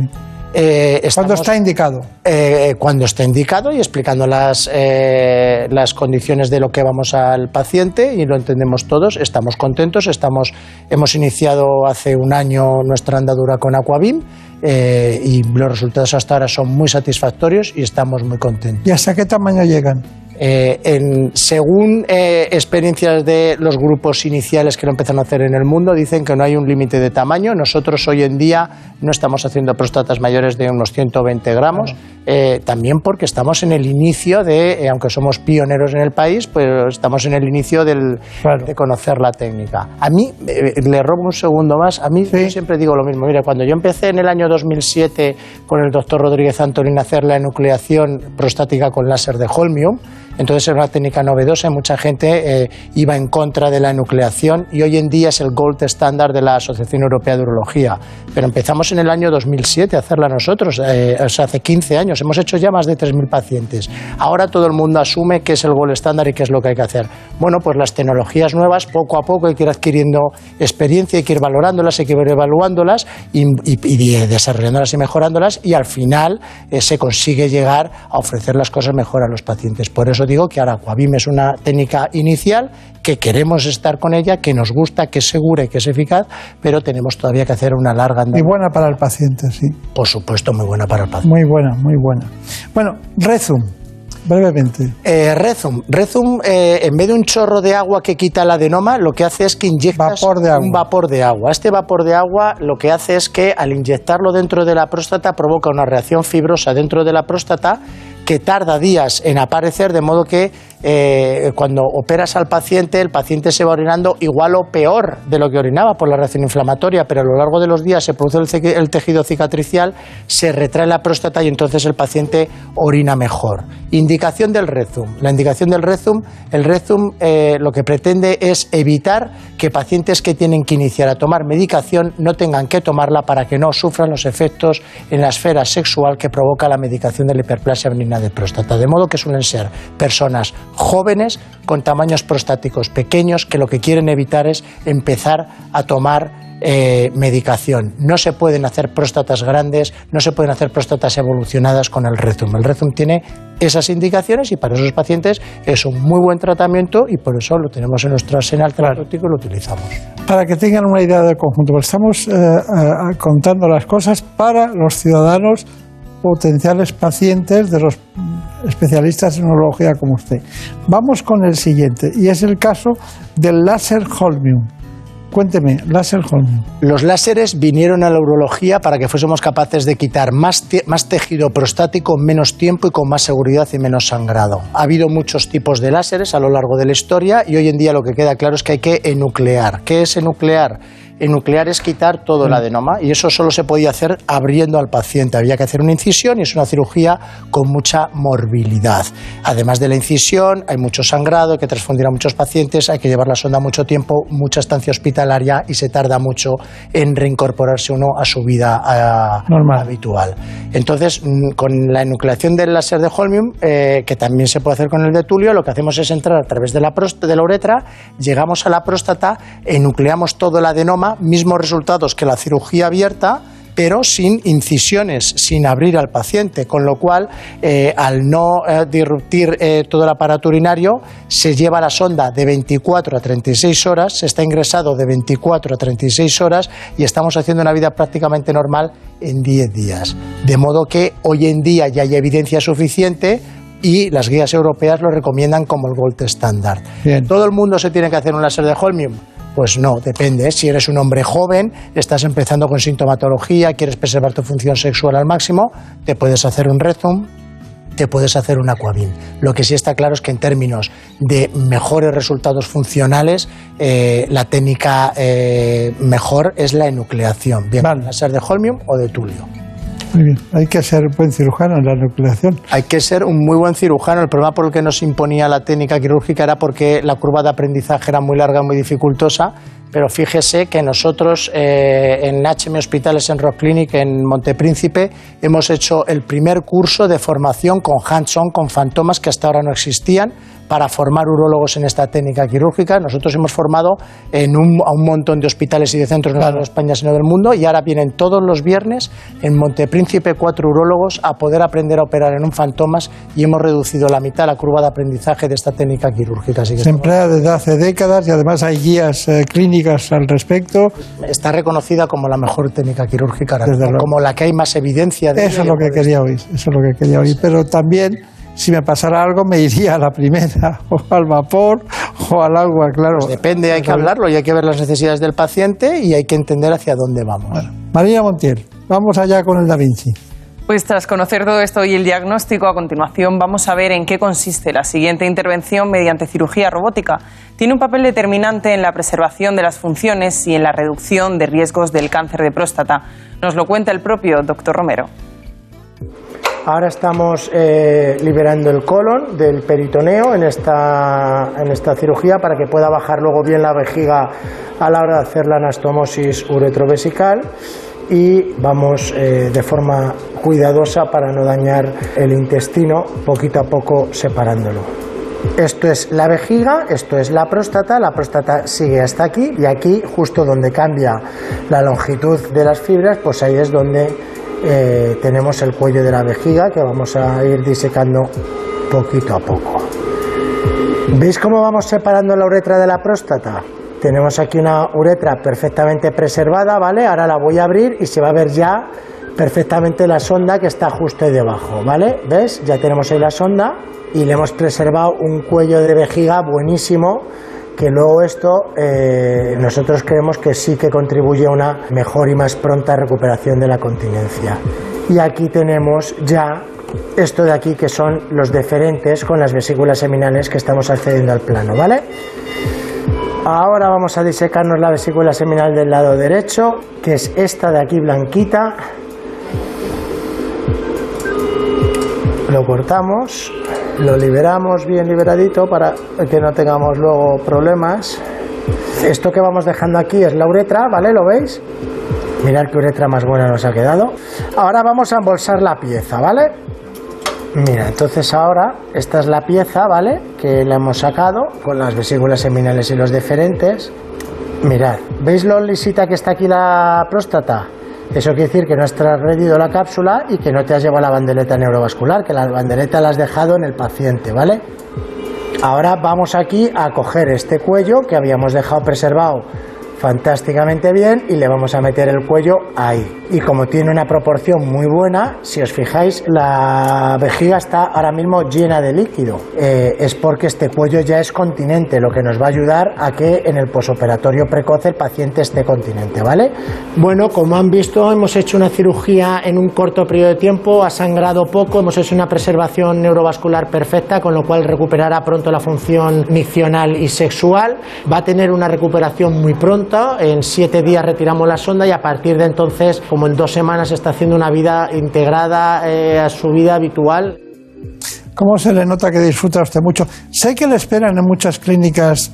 Eh, cuando está indicado. Eh, cuando está indicado y explicando las, eh, las condiciones de lo que vamos al paciente y lo entendemos todos, estamos contentos, estamos, hemos iniciado hace un año nuestra andadura con Aquabim eh, y los resultados hasta ahora son muy satisfactorios y estamos muy contentos. ¿Y hasta qué tamaño llegan? Eh, según eh, experiencias de los grupos iniciales que lo empezaron a hacer en el mundo, dicen que no hay un límite de tamaño. Nosotros hoy en día no estamos haciendo próstatas mayores de unos 120 gramos, eh, también porque estamos en el inicio de, aunque somos pioneros en el país, pues estamos en el inicio de conocer la técnica. A mí, le robo un segundo más, a mí yo siempre digo lo mismo. Mira, cuando yo empecé en el año 2007 con el doctor Rodríguez Antolín a hacer la enucleación prostática con láser de Holmium, entonces era una técnica novedosa y mucha gente eh, iba en contra de la enucleación y hoy en día es el gold estándar de la Asociación Europea de Urología. Pero empezamos en el año 2007 a hacerla nosotros, eh, hace 15 años. Hemos hecho ya más de 3.000 pacientes. Ahora todo el mundo asume que es el gold estándar y qué es lo que hay que hacer. Bueno, pues las tecnologías nuevas, poco a poco hay que ir adquiriendo experiencia, hay que ir valorándolas, hay que ir evaluándolas y, desarrollándolas y mejorándolas y al final eh, se consigue llegar a ofrecer las cosas mejor a los pacientes. Por eso digo que ahora Aquabim es una técnica inicial que queremos estar con ella, que nos gusta, que es segura y que es eficaz, pero tenemos todavía que hacer una larga andadura. Y buena para el paciente, sí. Por supuesto, muy buena para el paciente. Muy buena, muy buena. Bueno, Rezum. Brevemente. Eh, Rezum. Rezum, eh, en vez de un chorro de agua que quita el adenoma, lo que hace es que inyecta un vapor de agua. Este vapor de agua lo que hace es que al inyectarlo dentro de la próstata provoca una reacción fibrosa dentro de la próstata que tarda días en aparecer, de modo que eh, cuando operas al paciente, el paciente se va orinando igual o peor de lo que orinaba por la reacción inflamatoria, pero a lo largo de los días se produce el, tejido cicatricial, se retrae la próstata y entonces el paciente orina mejor. Indicación del Rezum. La indicación del Rezum, el Rezum eh, lo que pretende es evitar que pacientes que tienen que iniciar a tomar medicación no tengan que tomarla para que no sufran los efectos en la esfera sexual que provoca la medicación de la hiperplasia benigna de próstata. De modo que suelen ser personas jóvenes con tamaños prostáticos pequeños que lo que quieren evitar es empezar a tomar eh, medicación. No se pueden hacer próstatas grandes, no se pueden hacer próstatas evolucionadas con el Rezum. El Rezum tiene esas indicaciones y para esos pacientes es un muy buen tratamiento y por eso lo tenemos en nuestro arsenal terapéutico y lo utilizamos. Para que tengan una idea del conjunto, pues estamos eh, eh, contando las cosas para los ciudadanos potenciales pacientes de los especialistas en urología como usted. Vamos con el siguiente, y es el caso del láser Holmium. Cuénteme, láser Holmium. Los láseres vinieron a la urología para que fuésemos capaces de quitar más, más tejido prostático en menos tiempo y con más seguridad y menos sangrado. Ha habido muchos tipos de láseres a lo largo de la historia y hoy en día lo que queda claro es que hay que enuclear. ¿Qué es enuclear? Enuclear es quitar todo el mm. adenoma y eso solo se podía hacer abriendo al paciente. Había que hacer una incisión y es una cirugía con mucha morbilidad. Además de la incisión, hay mucho sangrado, hay que transfundir a muchos pacientes, hay que llevar la sonda mucho tiempo, mucha estancia hospitalaria y se tarda mucho en reincorporarse uno a su vida habitual. Entonces, mm, con la enucleación del láser de Holmium, eh, que también se puede hacer con el de Tulio, lo que hacemos es entrar a través de la, de la uretra, llegamos a la próstata, enucleamos todo el adenoma, mismos resultados que la cirugía abierta, pero sin incisiones, sin abrir al paciente, con lo cual, eh, al no eh, disruptir eh, todo el aparato urinario, se lleva la sonda de 24 a 36 horas, se está ingresado de 24 a 36 horas y estamos haciendo una vida prácticamente normal en 10 días. De modo que hoy en día ya hay evidencia suficiente y las guías europeas lo recomiendan como el gold standard. ¿Todo el mundo se tiene que hacer un láser de Holmium? Pues no, depende. Si eres un hombre joven, estás empezando con sintomatología, quieres preservar tu función sexual al máximo, te puedes hacer un Rezum, te puedes hacer un Aquavin. Lo que sí está claro es que en términos de mejores resultados funcionales, eh, la técnica eh, mejor es la enucleación, bien vale. ser de holmium o de tulio. Muy bien. Hay que ser buen cirujano en la nucleación. Hay que ser un muy buen cirujano. El problema por el que nos imponía la técnica quirúrgica era porque la curva de aprendizaje era muy larga, muy dificultosa. Pero fíjese que nosotros eh, en HM Hospitales en Rock Clinic en Montepríncipe hemos hecho el primer curso de formación con hands-on, con fantomas que hasta ahora no existían para formar urólogos en esta técnica quirúrgica. Nosotros hemos formado en un, a un montón de hospitales y de centros, no solo de España, sino del mundo, y ahora vienen todos los viernes en Montepríncipe cuatro urólogos a poder aprender a operar en un fantomas y hemos reducido la mitad la curva de aprendizaje de esta técnica quirúrgica. Se emplea desde hace décadas y además hay guías eh, clínicas al respecto. Está reconocida como la mejor técnica quirúrgica, como la que hay más evidencia de Eso es lo que quería oír, eso es lo que quería oír, pero también si me pasara algo me iría a la primera, o al vapor, o al agua, claro. Pues depende, hay que hablarlo y hay que ver las necesidades del paciente y hay que entender hacia dónde vamos. María Montiel, vamos allá con el Da Vinci. Pues tras conocer todo esto y el diagnóstico, a continuación vamos a ver en qué consiste la siguiente intervención mediante cirugía robótica. Tiene un papel determinante en la preservación de las funciones y en la reducción de riesgos del cáncer de próstata. Nos lo cuenta el propio doctor Romero. Ahora estamos eh, liberando el colon del peritoneo en esta, en esta cirugía para que pueda bajar luego bien la vejiga a la hora de hacer la anastomosis uretrovesical y vamos eh, de forma cuidadosa para no dañar el intestino, poquito a poco separándolo. Esto es la vejiga, esto es la próstata, la próstata sigue hasta aquí y aquí, justo donde cambia la longitud de las fibras, pues ahí es donde eh, tenemos el cuello de la vejiga que vamos a ir disecando poquito a poco. ¿Veis cómo vamos separando la uretra de la próstata? Tenemos aquí una uretra perfectamente preservada, ¿vale? Ahora la voy a abrir y se va a ver ya perfectamente la sonda que está justo ahí debajo, ¿vale? ¿Ves? Ya tenemos ahí la sonda y le hemos preservado un cuello de vejiga buenísimo que luego esto eh, nosotros creemos que sí que contribuye a una mejor y más pronta recuperación de la continencia. Y aquí tenemos ya esto de aquí que son los deferentes con las vesículas seminales que estamos accediendo al plano, ¿vale? Ahora vamos a disecarnos la vesícula seminal del lado derecho, que es esta de aquí blanquita. Lo cortamos lo liberamos bien liberadito para que no tengamos luego problemas. Esto que vamos dejando aquí es la uretra, ¿vale? ¿Lo veis? Mirad qué uretra más buena nos ha quedado. Ahora vamos a embolsar la pieza, ¿vale? Mira, entonces ahora esta es la pieza, ¿vale? Que la hemos sacado con las vesículas seminales y los deferentes. Mirad, ¿veis lo lisita que está aquí la próstata? Eso quiere decir que no has transgredido la cápsula y que no te has llevado la bandeleta neurovascular, que la bandeleta la has dejado en el paciente, ¿vale? Ahora vamos aquí a coger este cuello que habíamos dejado preservado fantásticamente bien y le vamos a meter el cuello ahí. Y como tiene una proporción muy buena, si os fijáis, la vejiga está ahora mismo llena de líquido. Eh, es porque este cuello ya es continente, lo que nos va a ayudar a que en el posoperatorio precoz el paciente esté continente, ¿vale? Bueno, como han visto, hemos hecho una cirugía en un corto periodo de tiempo, ha sangrado poco, hemos hecho una preservación neurovascular perfecta, con lo cual recuperará pronto la función miccional y sexual. Va a tener una recuperación muy pronto, en siete días retiramos la sonda y a partir de entonces, como en dos semanas, está haciendo una vida integrada eh, a su vida habitual. ¿Cómo se le nota que disfruta usted mucho? Sé que le esperan en muchas clínicas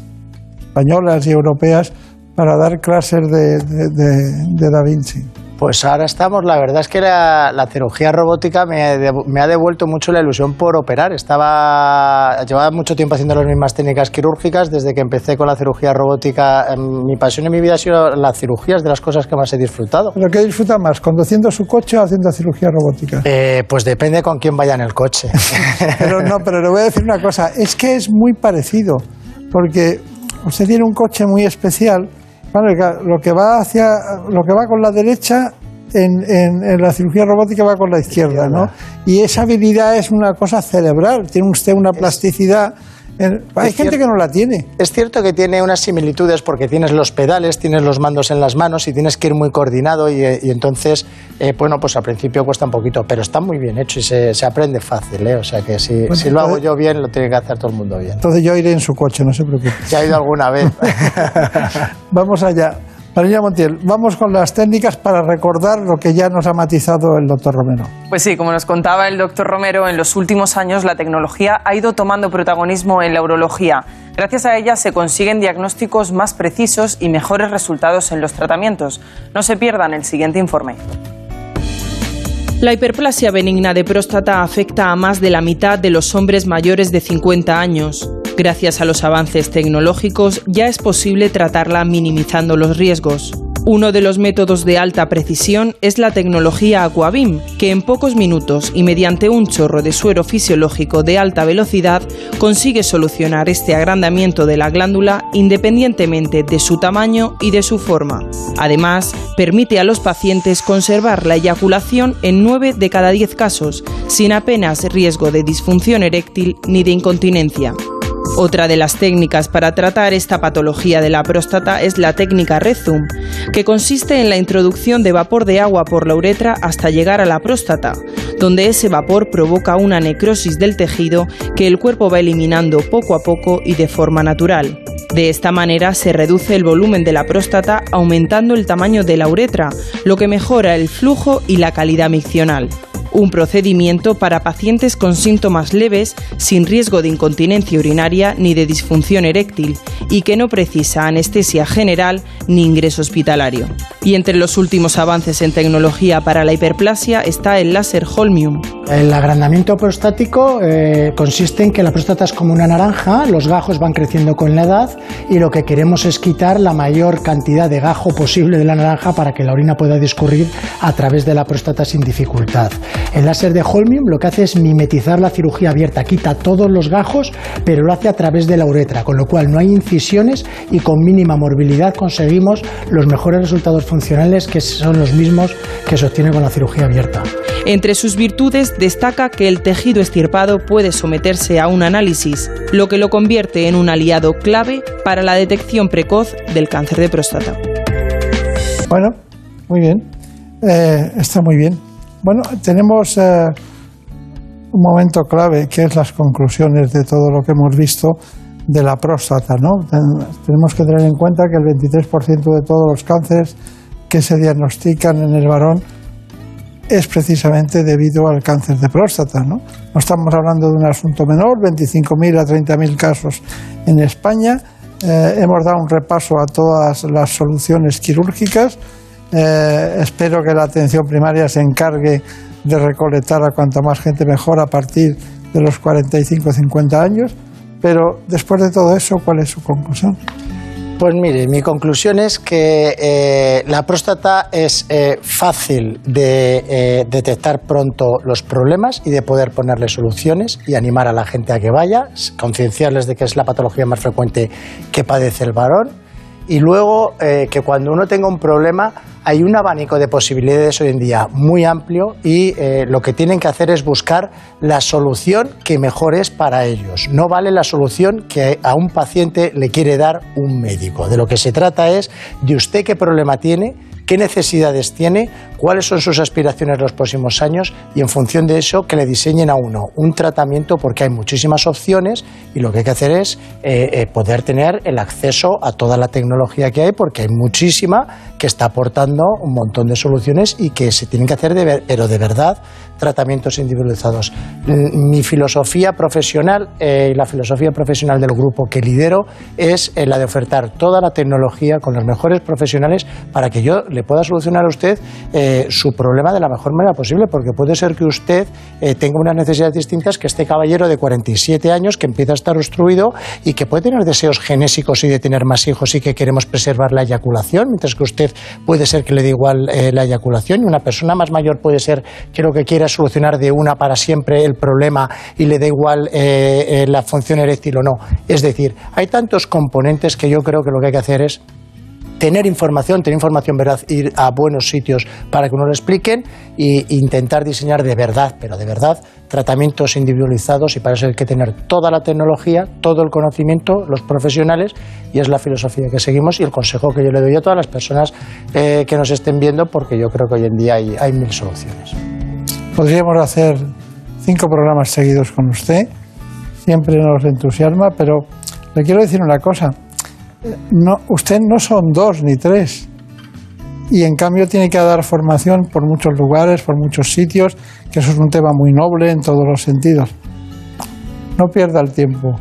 españolas y europeas para dar clases de, de Da Vinci. Pues ahora estamos, la verdad es que la, cirugía robótica me, ha devuelto mucho la ilusión por operar. Estaba, llevaba mucho tiempo haciendo las mismas técnicas quirúrgicas. Desde que empecé con la cirugía robótica, em, mi pasión en mi vida ha sido las cirugías, de las cosas que más he disfrutado. ¿Pero qué disfruta más, conduciendo su coche o haciendo cirugía robótica? Eh, pues depende con quién vaya en el coche. pero no, pero le voy a decir una cosa, es que es muy parecido, porque usted tiene un coche muy especial lo que va hacia, lo que va con la derecha en, en, la cirugía robótica va con la izquierda, ¿no? Y esa habilidad es una cosa cerebral, tiene usted una plasticidad hay gente que no la tiene. Es cierto que tiene unas similitudes porque tienes los pedales, tienes los mandos en las manos y tienes que ir muy coordinado y, eh, entonces, eh, bueno, pues al principio cuesta un poquito, pero está muy bien hecho y se, aprende fácil, ¿eh? O sea que si, si lo hago yo bien, lo tiene que hacer todo el mundo bien. Entonces yo iré en su coche, no se preocupe. Ya he ido alguna vez. Vamos allá. María Montiel, vamos con las técnicas para recordar lo que ya nos ha matizado el doctor Romero. Pues sí, como nos contaba el doctor Romero, en los últimos años la tecnología ha ido tomando protagonismo en la urología. Gracias a ella se consiguen diagnósticos más precisos y mejores resultados en los tratamientos. No se pierdan el siguiente informe. La hiperplasia benigna de próstata afecta a más de la mitad de los hombres mayores de 50 años. Gracias a los avances tecnológicos ya es posible tratarla minimizando los riesgos. Uno de los métodos de alta precisión es la tecnología Aquabim, que en pocos minutos y mediante un chorro de suero fisiológico de alta velocidad consigue solucionar este agrandamiento de la glándula independientemente de su tamaño y de su forma. Además, permite a los pacientes conservar la eyaculación en 9 de cada 10 casos, sin apenas riesgo de disfunción eréctil ni de incontinencia. Otra de las técnicas para tratar esta patología de la próstata es la técnica Rezum, que consiste en la introducción de vapor de agua por la uretra hasta llegar a la próstata, donde ese vapor provoca una necrosis del tejido que el cuerpo va eliminando poco a poco y de forma natural. De esta manera se reduce el volumen de la próstata aumentando el tamaño de la uretra, lo que mejora el flujo y la calidad miccional un procedimiento para pacientes con síntomas leves, sin riesgo de incontinencia urinaria ni de disfunción eréctil, y que no precisa anestesia general ni ingreso hospitalario. Y entre los últimos avances en tecnología para la hiperplasia está el láser Holmium. El agrandamiento prostático eh, consiste en que la próstata es como una naranja, los gajos van creciendo con la edad y lo que queremos es quitar la mayor cantidad de gajo posible de la naranja para que la orina pueda discurrir a través de la próstata sin dificultad. El láser de Holmium lo que hace es mimetizar la cirugía abierta, quita todos los gajos, pero lo hace a través de la uretra, con lo cual no hay incisiones y con mínima morbilidad conseguimos los mejores resultados funcionales que son los mismos que se obtienen con la cirugía abierta. Entre sus virtudes destaca que el tejido estirpado puede someterse a un análisis, lo que lo convierte en un aliado clave para la detección precoz del cáncer de próstata. Bueno, muy bien. Eh, está muy bien. Bueno, tenemos eh, un momento clave que es las conclusiones de todo lo que hemos visto de la próstata. ¿no? Tenemos que tener en cuenta que el 23% de todos los cánceres que se diagnostican en el varón es precisamente debido al cáncer de próstata. No, no estamos hablando de un asunto menor, 25.000 a 30.000 casos en España. Eh, hemos dado un repaso a todas las soluciones quirúrgicas eh, espero que la atención primaria se encargue de recolectar a cuanta más gente mejor a partir de los 45 o 50 años. Pero después de todo eso, ¿cuál es su conclusión? Pues mire, mi conclusión es que eh, la próstata es eh, fácil de detectar pronto los problemas y de poder ponerle soluciones y animar a la gente a que vaya, concienciarles de que es la patología más frecuente que padece el varón y luego eh, que cuando uno tenga un problema hay un abanico de posibilidades hoy en día muy amplio y eh, lo que tienen que hacer es buscar la solución que mejor es para ellos. No vale la solución que a un paciente le quiere dar un médico. De lo que se trata es de usted qué problema tiene, qué necesidades tiene, cuáles son sus aspiraciones los próximos años y en función de eso que le diseñen a uno un tratamiento porque hay muchísimas opciones y lo que hay que hacer es eh, eh, poder tener el acceso a toda la tecnología que hay porque hay muchísima que está aportando un montón de soluciones y que se tienen que hacer, de, pero de verdad, tratamientos individualizados. Mi filosofía profesional eh, y la filosofía profesional del grupo que lidero es la de ofertar toda la tecnología con los mejores profesionales para que yo le pueda solucionar a usted eh, su problema de la mejor manera posible, porque puede ser que usted eh, tenga unas necesidades distintas que este caballero de 47 años que empieza a estar obstruido y que puede tener deseos genésicos y de tener más hijos y que queremos preservar la eyaculación, mientras que usted puede ser que le dé igual eh, la eyaculación y una persona más mayor puede ser que lo que quiera solucionar de una para siempre el problema y le da igual la función eréctil o no. Es decir, hay tantos componentes que yo creo que lo que hay que hacer es tener información, tener información verdad, ir a buenos sitios para que nos lo expliquen e intentar diseñar de verdad, pero de verdad, tratamientos individualizados y para eso hay que tener toda la tecnología, todo el conocimiento, los profesionales y es la filosofía que seguimos y el consejo que yo le doy a todas las personas eh, que nos estén viendo porque yo creo que hoy en día hay mil soluciones. Podríamos hacer cinco programas seguidos con usted, siempre nos entusiasma, pero le quiero decir una cosa no, usted no son dos ni tres. Y en cambio tiene que dar formación por muchos lugares, por muchos sitios, que eso es un tema muy noble en todos los sentidos. No pierda el tiempo.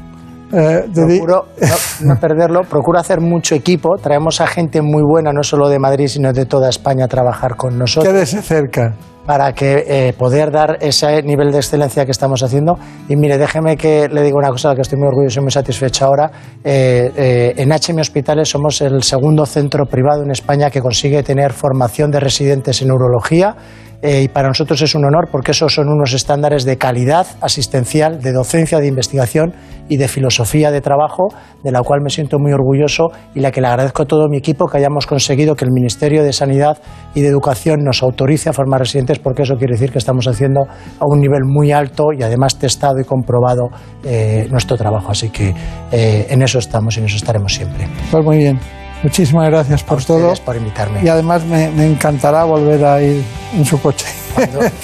Eh, Procuro no, perderlo, procuro hacer mucho equipo, traemos a gente muy buena, no solo de Madrid, sino de toda España a trabajar con nosotros. Quédese cerca para que eh, poder dar ese nivel de excelencia que estamos haciendo. Y mire, déjeme que le diga una cosa a la que estoy muy orgulloso y muy satisfecho ahora. Eh, eh, en HM Hospitales somos el segundo centro privado en España que consigue tener formación de residentes en neurología eh, y para nosotros es un honor porque esos son unos estándares de calidad asistencial, de docencia, de investigación y de filosofía de trabajo, de la cual me siento muy orgulloso y la que le agradezco a todo mi equipo que hayamos conseguido que el Ministerio de Sanidad y de Educación nos autorice a formar residentes porque eso quiere decir que estamos haciendo a un nivel muy alto y además testado y comprobado eh, nuestro trabajo. Así que eh, en eso estamos y en eso estaremos siempre. Pues muy bien. Muchísimas gracias por todo. por invitarme. Y además me, encantará volver a ir en su coche.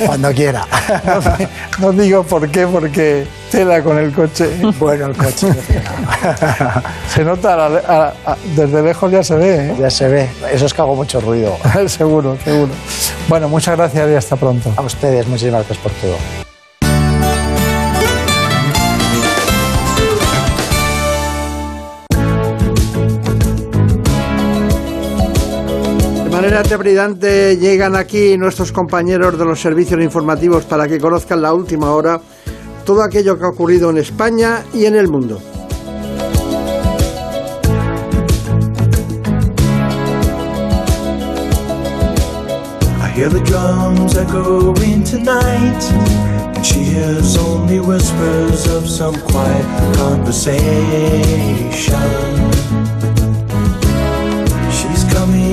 Cuando, quiera. No, digo por qué, porque tela con el coche. Bueno, el coche. se nota, desde lejos ya se ve. ¿eh? Ya se ve. Eso es que hago mucho ruido. seguro, seguro. Bueno, muchas gracias y hasta pronto. A ustedes, muchísimas gracias por todo. Manera trepidante llegan aquí nuestros compañeros de los servicios informativos para que conozcan la última hora todo aquello que ha ocurrido en España y en el mundo. Hear the drums echoing tonight.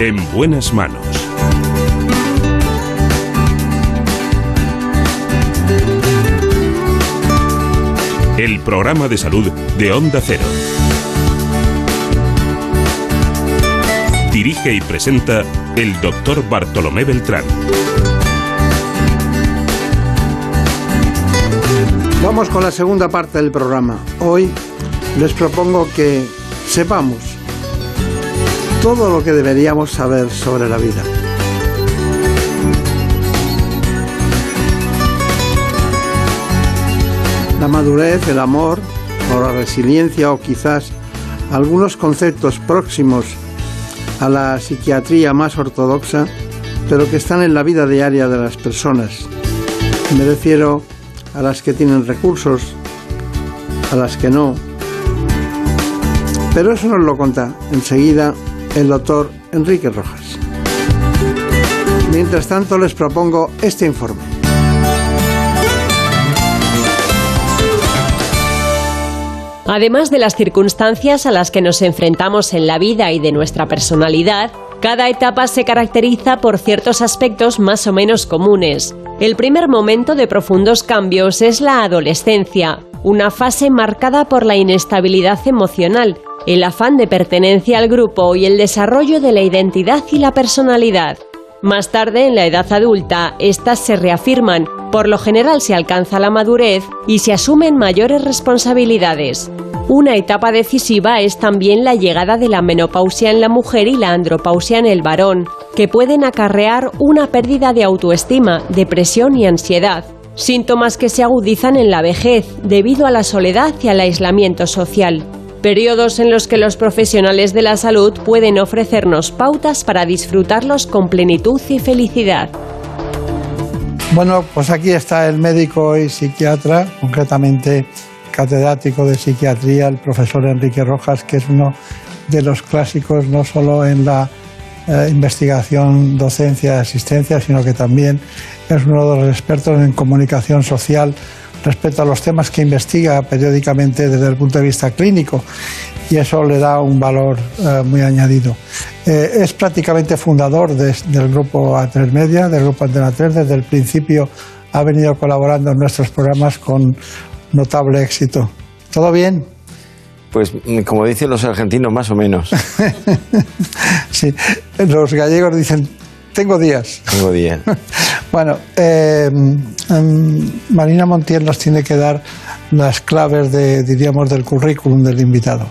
En buenas manos. El programa de salud de Onda Cero. Dirige y presenta el doctor Bartolomé Beltrán. Vamos con la segunda parte del programa. Hoy les propongo que sepamos todo lo que deberíamos saber sobre la vida. La madurez, el amor o la resiliencia o quizás algunos conceptos próximos a la psiquiatría más ortodoxa, pero que están en la vida diaria de las personas. Me refiero a las que tienen recursos, a las que no. Pero eso nos lo cuenta enseguida el doctor Enrique Rojas. Mientras tanto les propongo este informe. Además de las circunstancias a las que nos enfrentamos en la vida y de nuestra personalidad, cada etapa se caracteriza por ciertos aspectos más o menos comunes. El primer momento de profundos cambios es la adolescencia, una fase marcada por la inestabilidad emocional, el afán de pertenencia al grupo y el desarrollo de la identidad y la personalidad. Más tarde, en la edad adulta, estas se reafirman, por lo general se alcanza la madurez y se asumen mayores responsabilidades. Una etapa decisiva es también la llegada de la menopausia en la mujer y la andropausia en el varón, que pueden acarrear una pérdida de autoestima, depresión y ansiedad, síntomas que se agudizan en la vejez debido a la soledad y al aislamiento social periodos en los que los profesionales de la salud pueden ofrecernos pautas para disfrutarlos con plenitud y felicidad. Bueno, pues aquí está el médico y psiquiatra, concretamente catedrático de psiquiatría, el profesor Enrique Rojas, que es uno de los clásicos no solo en la eh, investigación, docencia, asistencia, sino que también es uno de los expertos en comunicación social respecto a los temas que investiga periódicamente desde el punto de vista clínico y eso le da un valor eh, muy añadido. Eh, es prácticamente fundador del grupo A3 Media, del grupo Antena 3, desde el principio ha venido colaborando en nuestros programas con notable éxito. ¿Todo bien? Pues como dicen los argentinos, más o menos. sí, los gallegos dicen tengo días. Tengo días. bueno, eh, em, Marina Montiel nos tiene que dar las claves de, diríamos, del currículum del invitado.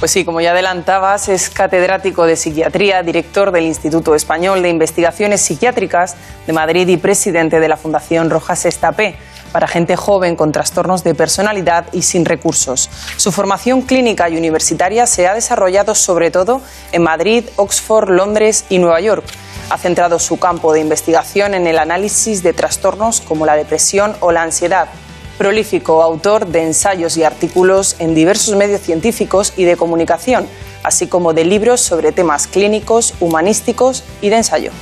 Pues sí, como ya adelantabas, es catedrático de psiquiatría, director del Instituto Español de Investigaciones Psiquiátricas de Madrid y presidente de la Fundación Rojas Estapé para gente joven con trastornos de personalidad y sin recursos. Su formación clínica y universitaria se ha desarrollado sobre todo en Madrid, Oxford, Londres y Nueva York ha centrado su campo de investigación en el análisis de trastornos como la depresión o la ansiedad. Prolífico autor de ensayos y artículos en diversos medios científicos y de comunicación, así como de libros sobre temas clínicos, humanísticos y de ensayo.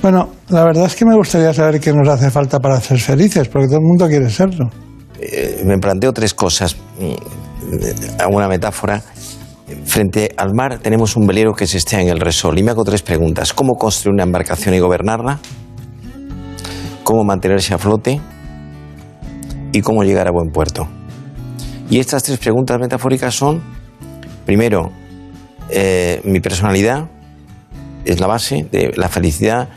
Bueno, la verdad es que me gustaría saber qué nos hace falta para ser felices, porque todo el mundo quiere serlo. Eh, me planteo tres cosas. Mm, hago una metáfora Frente al mar tenemos un velero que se estea en el resol y me hago tres preguntas. ¿Cómo construir una embarcación y gobernarla? ¿Cómo mantenerse a flote? ¿Y cómo llegar a buen puerto? Y estas tres preguntas metafóricas son, primero, eh, mi personalidad es la base de la felicidad.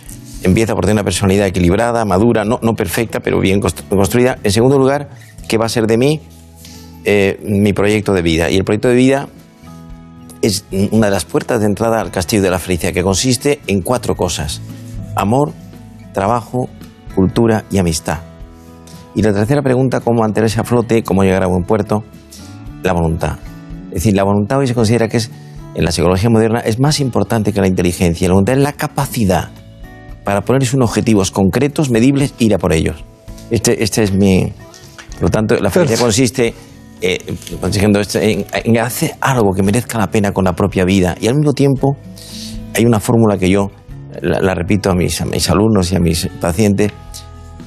Empieza por tener una personalidad equilibrada, madura, no, perfecta, pero bien construida. En segundo lugar, ¿qué va a ser de mí? Eh, mi proyecto de vida. Y el proyecto de vida es una de las puertas de entrada al castillo de la felicidad, que consiste en cuatro cosas. Amor, trabajo, cultura y amistad. Y la tercera pregunta, cómo mantenerse a flote, cómo llegar a buen puerto, la voluntad. Es decir, la voluntad hoy se considera que es, en la psicología moderna, es más importante que la inteligencia. La voluntad es la capacidad para ponerse unos objetivos concretos, medibles, e ir a por ellos. Este, este es mi... Por lo tanto, la felicidad consiste eh, en, hacer algo que merezca la pena con la propia vida. Y al mismo tiempo hay una fórmula que yo la, repito a mis, a mis, alumnos y a mis pacientes.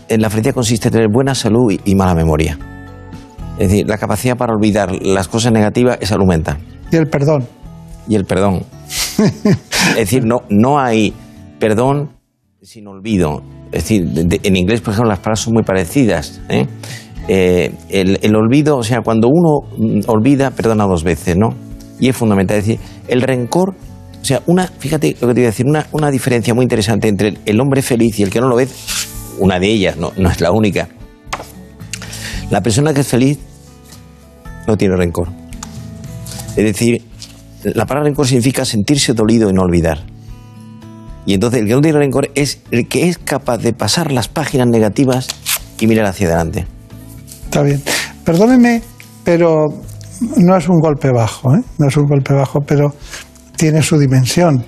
En la felicidad consiste en tener buena salud y, mala memoria. Es decir, la capacidad para olvidar las cosas negativas es salud mental. Y el perdón. Y el perdón. Es decir, no, no hay perdón sin olvido. Es decir, de- de- en inglés, por ejemplo, las palabras son muy parecidas. ¿eh? Eh, el, olvido, o sea, cuando uno mm, olvida, perdona dos veces, ¿no? Y es fundamental. Es decir, el rencor, o sea, una, fíjate lo que te voy a decir, una, una diferencia muy interesante entre el, el hombre feliz y el que no lo ve, una de ellas, no, no es la única. La persona que es feliz no tiene rencor. Es decir, la palabra rencor significa sentirse dolido y no olvidar. Y entonces el que no tiene rencor es el que es capaz de pasar las páginas negativas y mirar hacia adelante. Está bien. Perdóneme, pero no es un golpe bajo, ¿eh? No es un golpe bajo, pero tiene su dimensión.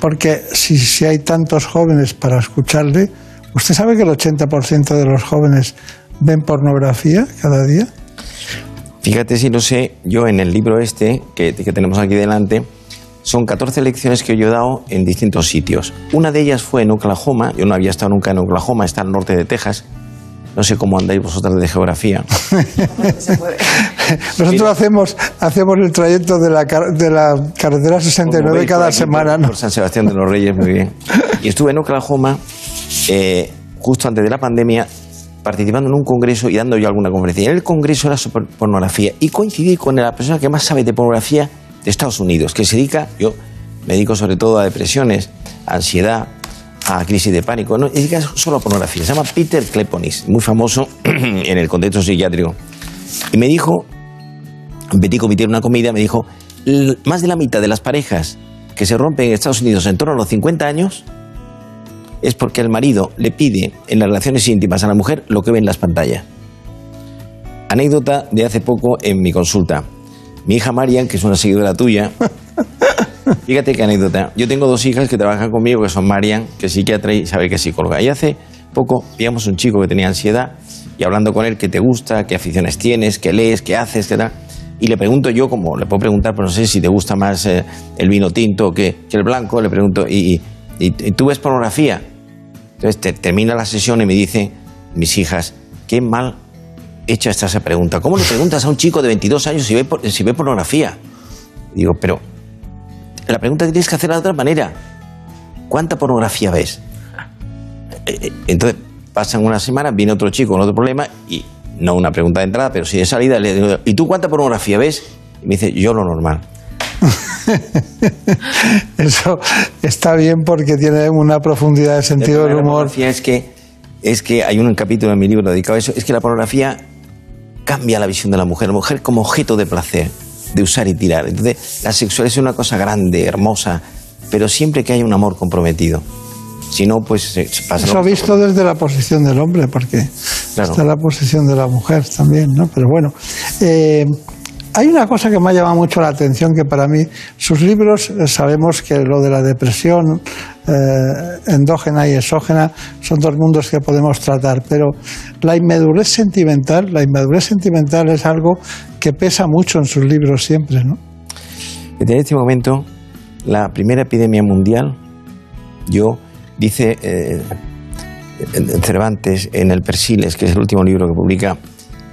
Porque si, si hay tantos jóvenes para escucharle, ¿usted sabe que el 80% de los jóvenes ven pornografía cada día? Fíjate si no sé, yo en el libro este que, que tenemos aquí delante, son 14 lecciones que yo he dado en distintos sitios. Una de ellas fue en Oklahoma, yo no había estado nunca en Oklahoma, está al norte de Texas. No sé cómo andáis vosotros de geografía. Nosotros hacemos, hacemos el trayecto de la, car- de la carretera 69 Como veis, cada por aquí, semana. por- ¿no? Por San Sebastián de los Reyes, muy bien. Y estuve en Oklahoma eh, justo antes de la pandemia participando en un congreso y dando yo alguna conferencia. Y en el congreso era sobre pornografía y coincidí con la persona que más sabe de pornografía de Estados Unidos, que se dedica, yo me dedico sobre todo a depresiones, ansiedad, a crisis de pánico, no, dedica solo a pornografía. Se llama Peter Kleponis, muy famoso en el contexto psiquiátrico. Y me dijo, Petit Comité en una comida, me dijo, "L- más de la mitad de las parejas que se rompen en Estados Unidos en torno a los 50 años es porque el marido le pide en las relaciones íntimas a la mujer lo que ve en las pantallas. Anécdota de hace poco en mi consulta. Mi hija Marian, que es una seguidora tuya, fíjate qué anécdota. Yo tengo dos hijas que trabajan conmigo, que son Marian, que es psiquiatra y sabe que es psicóloga. Y hace poco pillamos un chico que tenía ansiedad y hablando con él qué te gusta, qué aficiones tienes, qué lees, qué haces, qué tal. Y le pregunto yo, como le puedo preguntar, pero no sé si te gusta más eh, el vino tinto que, que el blanco, le pregunto, ¿y, y, y tú ves pornografía? Entonces te- termina la sesión y me dice, mis hijas, qué mal hecha está esa pregunta. ¿Cómo le preguntas a un chico de 22 años si ve, si ve pornografía? Digo, pero la pregunta tienes que hacerla de otra manera. ¿Cuánta pornografía ves? Eh, eh, Entonces pasan unas semanas, viene otro chico con otro problema y no una pregunta de entrada, pero sí de salida. Le digo, ¿y tú cuánta pornografía ves? Y me dice, yo lo normal. Eso está bien porque tiene una profundidad de sentido El del la humor. pornografía es que, es que hay un capítulo en mi libro dedicado a eso, es que la pornografía cambia la visión de la mujer, la mujer como objeto de placer, de usar y tirar. Entonces, la sexualidad es una cosa grande, hermosa, pero siempre que hay un amor comprometido. Si no, pues se, pasa. Eso visto desde la posición del hombre, porque Claro. está la posición de la mujer también, ¿no? Pero bueno, eh, hay una cosa que me ha llamado mucho la atención, que para mí, sus libros, eh, sabemos que lo de la depresión eh, endógena y exógena son dos mundos que podemos tratar, pero la inmadurez sentimental, la inmadurez sentimental es algo que pesa mucho en sus libros siempre, ¿no? En este momento, la primera epidemia mundial, yo, dice eh, Cervantes en el Persiles, que es el último libro que publica,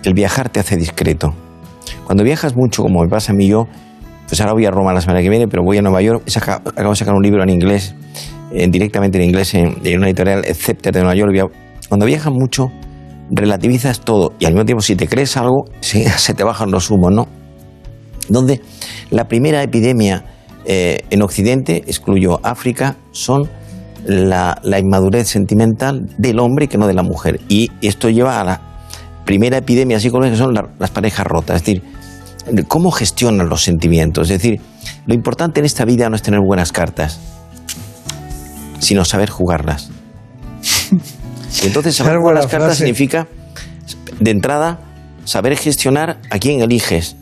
el viajar te hace discreto. Cuando viajas mucho, como me pasa a mí yo, pues ahora voy a Roma la semana que viene, pero voy a Nueva York, saca- acabo de sacar un libro en inglés, en- directamente en inglés, en, en una editorial, Excepte de Nueva York. Cuando viajas mucho, relativizas todo y al mismo tiempo, si te crees algo, se, te bajan los humos, ¿no? donde la primera epidemia eh, en Occidente, excluyo África, son la, la inmadurez sentimental del hombre que no de la mujer. Y esto lleva a la primera epidemia psicológica, que son la- las parejas rotas. Es decir, cómo gestionan los sentimientos. Es decir, lo importante en esta vida no es tener buenas cartas, sino saber jugarlas. Y entonces saber jugar las cartas frase. significa, de entrada, saber gestionar a quién eliges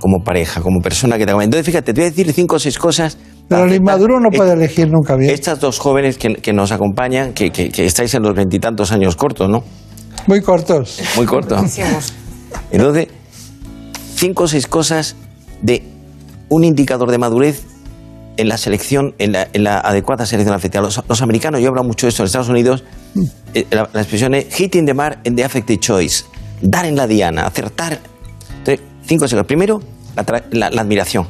como pareja, como persona que te acompaña. Entonces, fíjate, te voy a decir cinco o seis cosas. Pero el inmaduro no puede elegir nunca bien. Estas dos jóvenes que, que nos acompañan, que, que- que estáis en los veintitantos años cortos, ¿no? Muy cortos. Muy corto. Entonces, cinco o seis cosas de un indicador de madurez en la selección, en la, en la adecuada selección afectiva. Los, los americanos, yo hablo mucho de esto en Estados Unidos, la, la expresión es hitting the mark in the affective choice, dar en la diana, acertar. Entonces, cinco segundos. Primero, la, la- la admiración.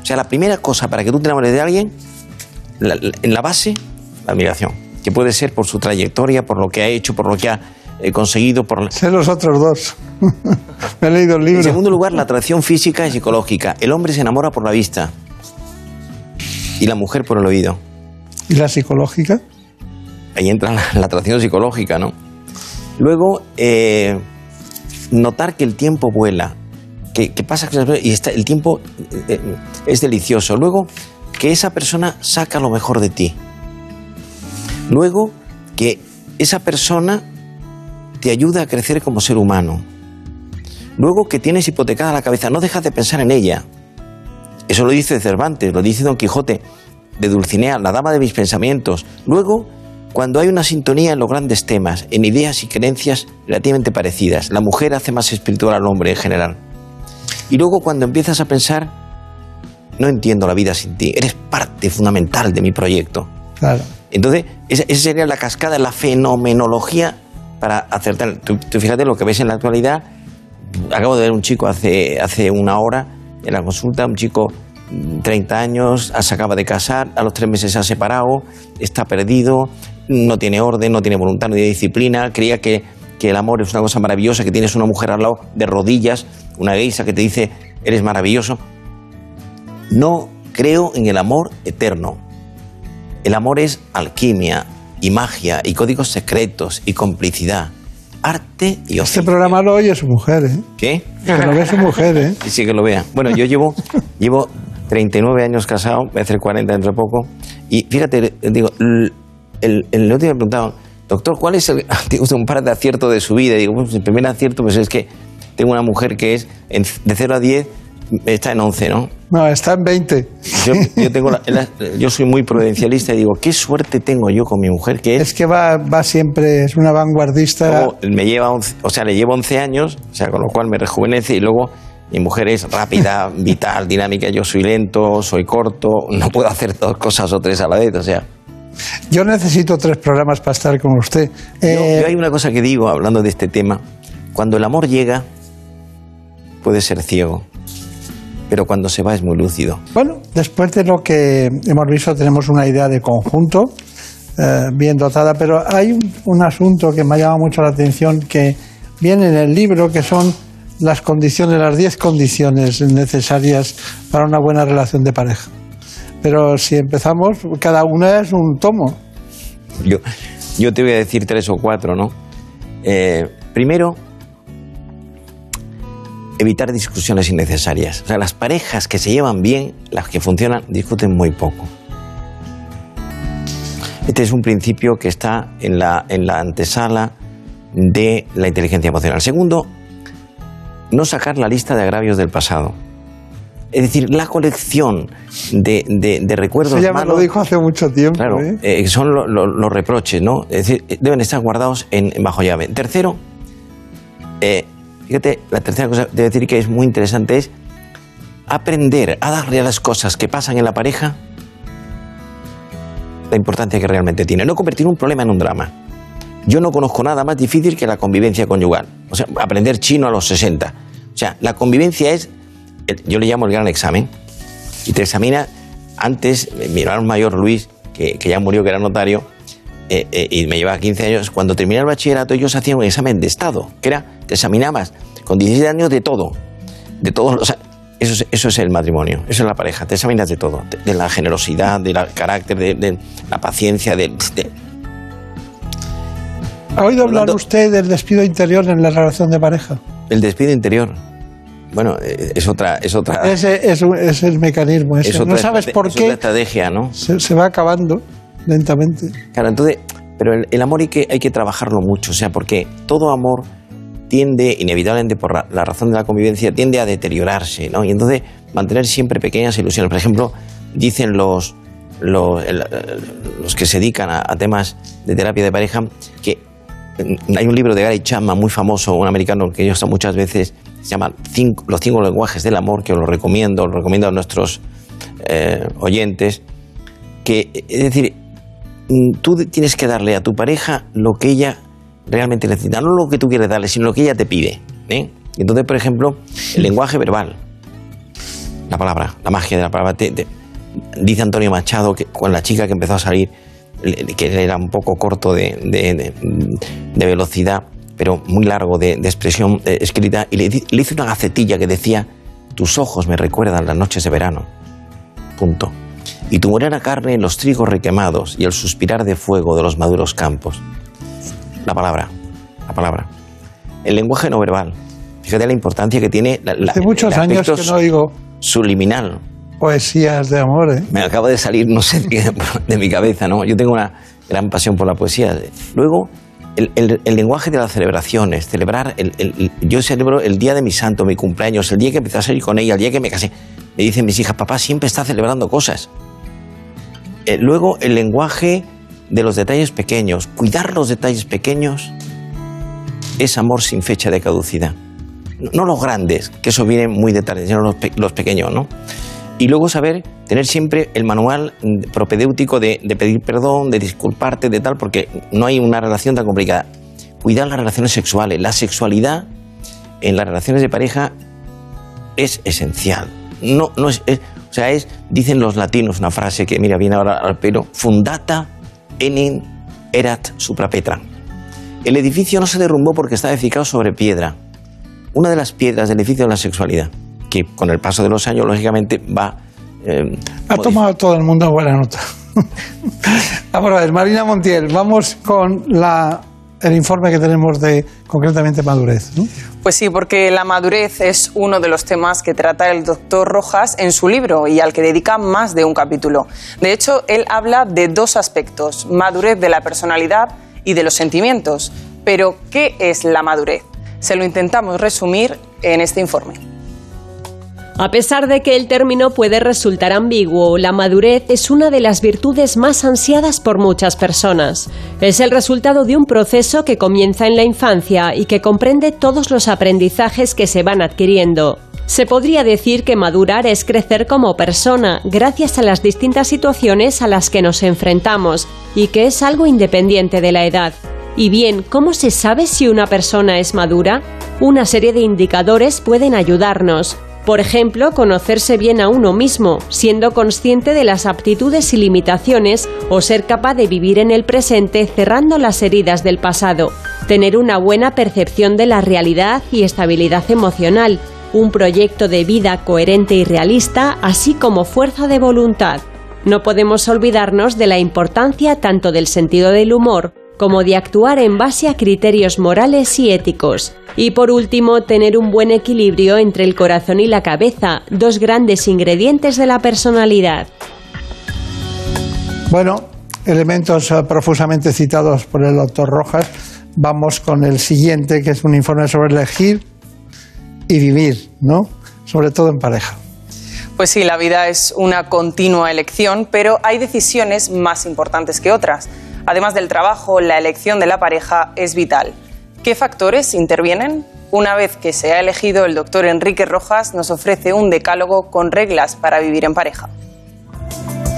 O sea, la primera cosa para que tú te enamores de alguien en la base, la admiración, que puede ser por su trayectoria, por lo que ha hecho, por lo que ha eh, conseguido, por... Sé los otros dos. Me he leído el libro. En segundo lugar, la atracción física y psicológica. El hombre se enamora por la vista y la mujer por el oído. ¿Y la psicológica? Ahí entra la, la atracción psicológica, ¿no? Luego, eh, notar que el tiempo vuela, que, pasa y el tiempo eh, eh, es delicioso. Luego, que esa persona saca lo mejor de ti. Luego, que esa persona te ayuda a crecer como ser humano. Luego, que tienes hipotecada la cabeza, no dejas de pensar en ella. Eso lo dice Cervantes, lo dice Don Quijote, de Dulcinea, la dama de mis pensamientos. Luego, cuando hay una sintonía en los grandes temas, en ideas y creencias relativamente parecidas, la mujer hace más espiritual al hombre en general. Y luego cuando empiezas a pensar, no entiendo la vida sin ti, eres parte fundamental de mi proyecto. Claro. Entonces, esa, esa sería la cascada, la fenomenología para acertar. Tú, tú fíjate lo que ves en la actualidad. Acabo de ver un chico hace, hace una hora en la consulta, un chico mm, 30 años, se acaba de casar, a los tres meses se ha separado, está perdido, no tiene orden, no tiene voluntad, no tiene disciplina, creía que, que el amor es una cosa maravillosa, que tienes una mujer al lado de rodillas, una geisa que te dice, eres maravilloso. No creo en el amor eterno. El amor es alquimia y magia y códigos secretos y complicidad, arte y Este oficio. programa lo oye su mujer, ¿eh? ¿Qué? Que lo ve su mujer, ¿eh? Sí, sí que lo vea. Bueno, yo llevo, llevo 39 años casado, voy a hacer 40 dentro de poco. Y fíjate, digo, el, el, otro día me preguntaban, doctor, ¿cuál es el, un par de aciertos de su vida? Y digo, pues el primer acierto pues es que tengo una mujer que es en- de 0 a 10, está en 11, ¿no? No, está en 20. Yo, yo tengo la- la- yo soy muy prudencialista y digo, qué suerte tengo yo con mi mujer que es... Es que va, va siempre, es una vanguardista. Luego me lleva 11 o sea, le llevo 11 años, o sea, con lo cual me rejuvenece y luego mi mujer es rápida, vital, dinámica, yo soy lento, soy corto, no puedo hacer dos cosas o tres a la vez, o sea. Yo necesito tres programas para estar con usted. Yo, Eh, yo hay una cosa que digo hablando de este tema, cuando el amor llega puede ser ciego, pero cuando se va es muy lúcido. Bueno, después de lo que hemos visto, tenemos una idea de conjunto eh, bien dotada, pero hay un, un asunto que me ha llamado mucho la atención que viene en el libro, que son las condiciones, las 10 condiciones necesarias para una buena relación de pareja. Pero si empezamos, cada una es un tomo. Yo, yo te voy a decir tres o cuatro, ¿no? Eh, primero, evitar discusiones innecesarias. O sea, las parejas que se llevan bien, las que funcionan, discuten muy poco. Este es un principio que está en la, en la antesala de la inteligencia emocional. Segundo, no sacar la lista de agravios del pasado. Es decir, la colección de, de- de recuerdos Eso ya me lo dijo hace mucho tiempo. Claro, ¿eh? eh, son lo- lo- los reproches, ¿no? Es decir, eh, deben estar guardados en, en bajo llave. Tercero, eh, fíjate, la tercera cosa que decir que es muy interesante es aprender a darle a las cosas que pasan en la pareja la importancia que realmente tiene. No convertir un problema en un drama. Yo no conozco nada más difícil que la convivencia conyugal. O sea, aprender chino a los 60. O sea, la convivencia es, yo le llamo el gran examen. Y te examina antes, mi hermano mayor Luis, que, que ya murió, que era notario, eh, eh, y me llevaba 15 años, cuando terminé el bachillerato ellos hacían un examen de Estado, que era, te examinabas con 17 años de todo, de todo, o sea, eso es, eso es el matrimonio, eso es la pareja, te examinas de todo, de, de la generosidad, del carácter, de, de la paciencia, de, de- ¿Ha oído hablar usted del despido interior en la relación de pareja? el despido interior. Bueno, eh, es otra, es otra, Ese es, el mecanismo. ese. es no sabes por es otra qué estrategia, ¿no? se, se va acabando lentamente. Claro, entonces, pero el, el amor hay que, hay que trabajarlo mucho, o sea, porque todo amor tiende, inevitablemente por la, la razón de la convivencia, tiende a deteriorarse, ¿no? Y entonces mantener siempre pequeñas ilusiones. Por ejemplo, dicen los, los, el- los que se dedican a, a temas de terapia de pareja que mm, hay un libro de Gary Chapman muy famoso, un americano que yo uso muchas veces, se llama Los cinco lenguajes del amor, que os lo recomiendo, lo recomiendo a nuestros eh, oyentes, que es decir, mm, tú tienes que darle a tu pareja lo que ella realmente necesita, no lo que tú quieres darle, sino lo que ella te pide. ¿eh? Entonces, por ejemplo, el lenguaje verbal, la palabra, la magia de la palabra, Dice Antonio Machado que con la chica que empezó a salir, que era un poco corto de, de, de velocidad, pero muy largo de, expresión eh, escrita, y le, le hice una gacetilla que decía, tus ojos me recuerdan las noches de verano. Punto. Y tu morena carne en los trigos requemados y el suspirar de fuego de los maduros campos. La palabra, la palabra. El lenguaje no verbal. Fíjate la importancia que tiene. La, Hace muchos años que no oigo. Subliminal. Poesías de amor, ¿eh? Me acaba de salir, no sé, de mi cabeza, ¿no? Yo tengo una gran pasión por la poesía. Luego, el, lenguaje de las celebraciones, celebrar, el, yo celebro el día de mi santo, mi cumpleaños, el día que empecé a salir con ella, el día que me casé. Me dicen mis hijas, papá siempre está celebrando cosas. Eh, luego, el lenguaje de los detalles pequeños, cuidar los detalles pequeños es amor sin fecha de caducidad. No los grandes, que eso viene muy de tarde, sino los, pequeños, ¿no? Y luego saber tener siempre el manual propedéutico de, pedir perdón, de disculparte, de tal, porque no hay una relación tan complicada. Cuidar las relaciones sexuales. La sexualidad en las relaciones de pareja es esencial. No, no es, o sea, es, dicen los latinos una frase que, mira, viene ahora al pelo, fundata enim erat suprapetra. El edificio no se derrumbó porque estaba edificado sobre piedra. Una de las piedras del edificio es la sexualidad, que con el paso de los años, lógicamente, va... Eh, ha tomado todo el mundo buena nota. vamos a ver, Marina Montiel, vamos con la el informe que tenemos de concretamente madurez. ¿no? Pues sí, porque la madurez es uno de los temas que trata el doctor Rojas en su libro y al que dedica más de un capítulo. De hecho, él habla de dos aspectos, madurez de la personalidad y de los sentimientos. Pero, ¿qué es la madurez? Se lo intentamos resumir en este informe. A pesar de que el término puede resultar ambiguo, la madurez es una de las virtudes más ansiadas por muchas personas. Es el resultado de un proceso que comienza en la infancia y que comprende todos los aprendizajes que se van adquiriendo. Se podría decir que madurar es crecer como persona gracias a las distintas situaciones a las que nos enfrentamos y que es algo independiente de la edad. Y bien, ¿cómo se sabe si una persona es madura? Una serie de indicadores pueden ayudarnos. Por ejemplo, conocerse bien a uno mismo, siendo consciente de las aptitudes y limitaciones o ser capaz de vivir en el presente cerrando las heridas del pasado. Tener una buena percepción de la realidad y estabilidad emocional, un proyecto de vida coherente y realista, así como fuerza de voluntad. No podemos olvidarnos de la importancia tanto del sentido del humor como de actuar en base a criterios morales y éticos. Y por último, tener un buen equilibrio entre el corazón y la cabeza, dos grandes ingredientes de la personalidad. Bueno, elementos eh, profusamente citados por el doctor Rojas. Vamos con el siguiente, que es un informe sobre elegir y vivir, ¿no? Sobre todo en pareja. Pues sí, la vida es una continua elección, pero hay decisiones más importantes que otras. Además del trabajo, la elección de la pareja es vital. ¿Qué factores intervienen? Una vez que se ha elegido, el doctor Enrique Rojas nos ofrece un decálogo con reglas para vivir en pareja.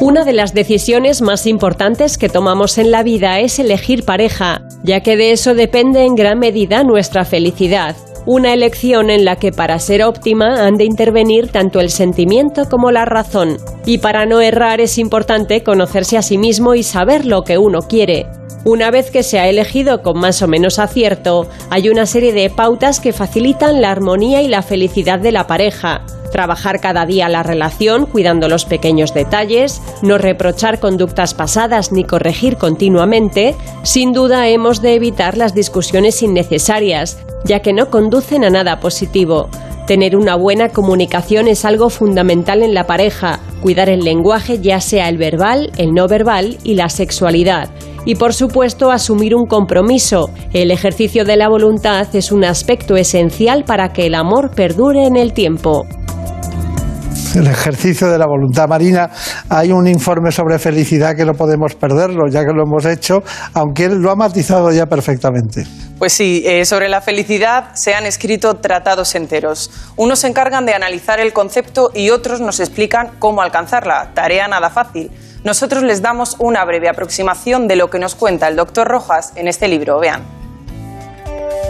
Una de las decisiones más importantes que tomamos en la vida es elegir pareja, ya que de eso depende en gran medida nuestra felicidad. Una elección en la que para ser óptima han de intervenir tanto el sentimiento como la razón. Y para no errar es importante conocerse a sí mismo y saber lo que uno quiere. Una vez que se ha elegido con más o menos acierto, hay una serie de pautas que facilitan la armonía y la felicidad de la pareja. Trabajar cada día la relación cuidando los pequeños detalles, no reprochar conductas pasadas ni corregir continuamente, sin duda hemos de evitar las discusiones innecesarias, ya que no conducen a nada positivo. Tener una buena comunicación es algo fundamental en la pareja, cuidar el lenguaje ya sea el verbal, el no verbal y la sexualidad. Y por supuesto asumir un compromiso. El ejercicio de la voluntad es un aspecto esencial para que el amor perdure en el tiempo el ejercicio de la voluntad marina. Hay un informe sobre felicidad que no podemos perderlo, ya que lo hemos hecho, aunque él lo ha matizado ya perfectamente. Pues sí, eh, sobre la felicidad se han escrito tratados enteros. Unos se encargan de analizar el concepto y otros nos explican cómo alcanzarla. Tarea nada fácil. Nosotros les damos una breve aproximación de lo que nos cuenta el doctor Rojas en este libro. Vean.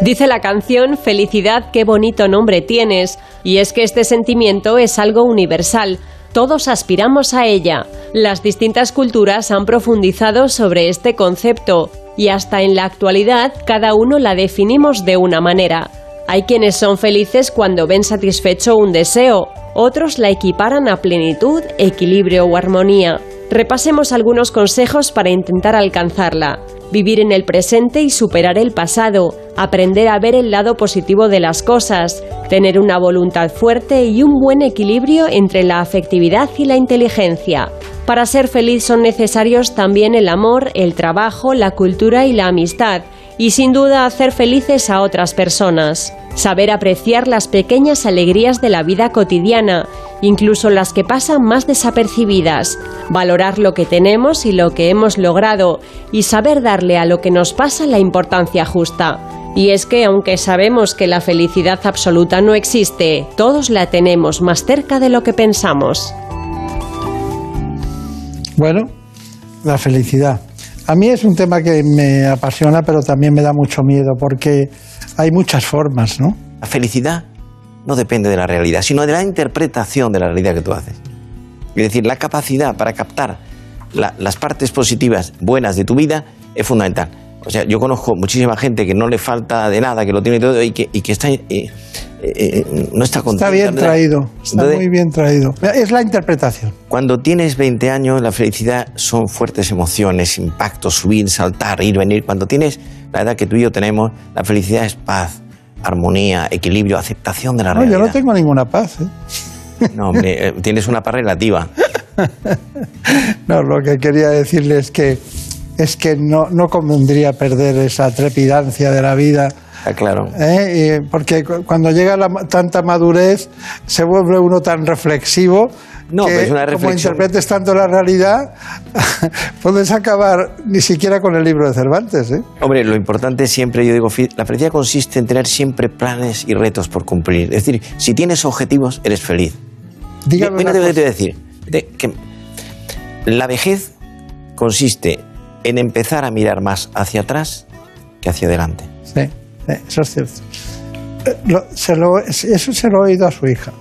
Dice la canción Felicidad, qué bonito nombre tienes. Y es que este sentimiento es algo universal. Todos aspiramos a ella. Las distintas culturas han profundizado sobre este concepto y hasta en la actualidad cada uno la definimos de una manera. Hay quienes son felices cuando ven satisfecho un deseo, otros la equiparan a plenitud, equilibrio o armonía. Repasemos algunos consejos para intentar alcanzarla. Vivir en el presente y superar el pasado, aprender a ver el lado positivo de las cosas, tener una voluntad fuerte y un buen equilibrio entre la afectividad y la inteligencia. Para ser feliz son necesarios también el amor, el trabajo, la cultura y la amistad, y sin duda hacer felices a otras personas. Saber apreciar las pequeñas alegrías de la vida cotidiana, incluso las que pasan más desapercibidas. Valorar lo que tenemos y lo que hemos logrado, y saber darle a lo que nos pasa la importancia justa. Y es que aunque sabemos que la felicidad absoluta no existe, todos la tenemos más cerca de lo que pensamos. Bueno, la felicidad. A mí es un tema que me apasiona, pero también me da mucho miedo, porque hay muchas formas, ¿no? La felicidad no depende de la realidad, sino de la interpretación de la realidad que tú haces. Es decir, la capacidad para captar las partes positivas, buenas de tu vida, es fundamental. O sea, yo conozco muchísima gente que no le falta de nada, que lo tiene todo y que, y que está, eh, eh, no está contenta. Está bien traído, está muy bien traído. Es la interpretación. Cuando tienes 20 años, la felicidad son fuertes emociones, impactos, subir, saltar, ir, venir. Cuando tienes la edad que tú y yo tenemos, la felicidad es paz, armonía, equilibrio, aceptación de la no, realidad. Yo no tengo ninguna paz. ¿eh? No, hombre, eh, tienes una paz relativa. no, lo que quería decirle es que es que no, no convendría perder esa trepidancia de la vida. Ah, claro. ¿eh? Porque cuando llega la, tanta madurez se vuelve uno tan reflexivo no, que pero es una como reflexión. interpretes tanto la realidad, puedes acabar ni siquiera con el libro de Cervantes. ¿eh? Hombre, lo importante siempre, yo digo, la felicidad consiste en tener siempre planes y retos por cumplir. Es decir, si tienes objetivos, eres feliz. Dígame Mira, te voy a decir, de- que la vejez consiste en empezar a mirar más hacia atrás que hacia adelante. Sí, sí, eso es cierto. Lo- se lo- eso se lo he oído a su hija.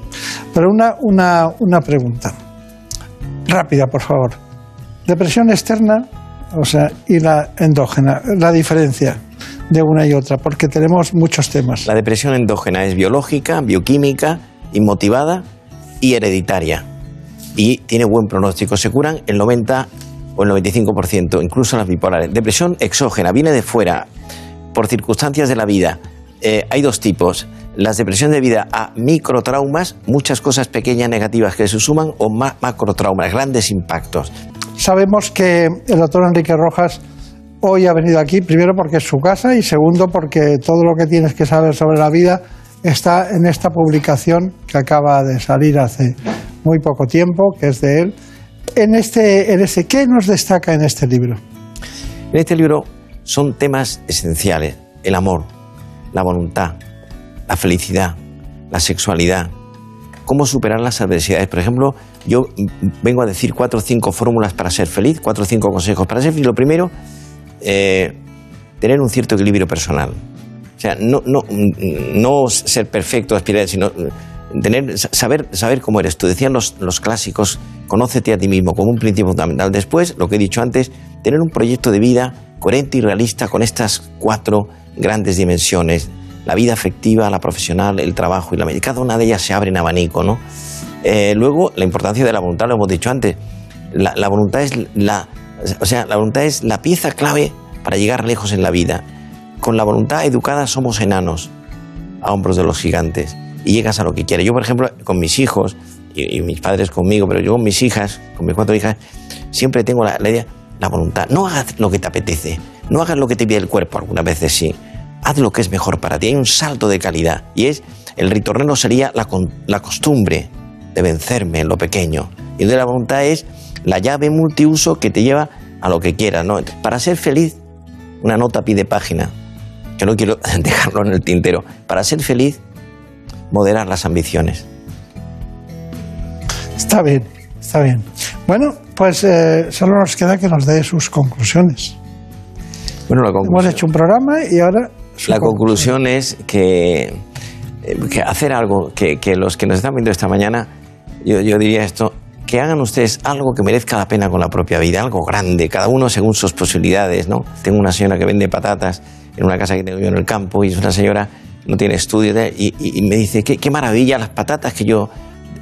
Pero una, una, una pregunta. Rápida, por favor. Depresión externa, o sea, y la endógena, la diferencia de una y otra, porque tenemos muchos temas. La depresión endógena es biológica, bioquímica, inmotivada y hereditaria. Y tiene buen pronóstico. Se curan el 90 o el 95%, incluso las bipolares. Depresión exógena, viene de fuera, por circunstancias de la vida. Eh, hay dos tipos. Las depresiones debidas a microtraumas, muchas cosas pequeñas negativas que se suman, o ma- macrotraumas, grandes impactos. Sabemos que el doctor Enrique Rojas hoy ha venido aquí, primero porque es su casa y segundo porque todo lo que tienes que saber sobre la vida está en esta publicación que acaba de salir hace muy poco tiempo, que es de él. En este, en ese, ¿Qué nos destaca en este libro? En este libro son temas esenciales. El amor, la voluntad, la felicidad, la sexualidad, cómo superar las adversidades. Por ejemplo, yo vengo a decir cuatro o cinco fórmulas para ser feliz, cuatro o cinco consejos para ser feliz. Lo primero, eh, tener un cierto equilibrio personal. O sea, no, no, no ser perfecto, aspirar, sino tener, saber, saber cómo eres tú. Decían los, los clásicos, conócete a ti mismo como un principio fundamental. Después, lo que he dicho antes, tener un proyecto de vida coherente y realista con estas cuatro grandes dimensiones. La vida afectiva, la profesional, el trabajo y la medicina. Cada una de ellas se abre en abanico, ¿no? Eh, luego, la importancia de la voluntad, lo hemos dicho antes. La, voluntad es la, o sea, la voluntad es la pieza clave para llegar lejos en la vida. Con la voluntad educada somos enanos a hombros de los gigantes y llegas a lo que quieres. Yo, por ejemplo, con mis hijos y, y mis padres conmigo, pero yo con mis hijas, con mis cuatro hijas, siempre tengo la, la idea, la voluntad. No hagas lo que te apetece, no hagas lo que te pide el cuerpo, algunas veces sí. Haz lo que es mejor para ti. Hay un salto de calidad y es, el ritorneno sería la, la costumbre de vencerme en lo pequeño. Y entonces la voluntad es la llave multiuso que te lleva a lo que quieras. ¿no? Para ser feliz, una nota pide página, que no quiero dejarlo en el tintero. Para ser feliz, moderar las ambiciones. Está bien, está bien. Bueno, pues eh, solo nos queda que nos dé sus conclusiones. Bueno, la Hemos conclusión, hecho un programa y ahora la conclusión. conclusión es que, eh, que hacer algo que, que los que nos están viendo esta mañana, yo, yo diría esto, que hagan ustedes algo que merezca la pena con la propia vida, algo grande, cada uno según sus posibilidades, ¿no? Tengo una señora que vende patatas en una casa que tengo yo en el campo y es una señora no tiene estudio y, y, me dice, qué, qué maravilla, las patatas que yo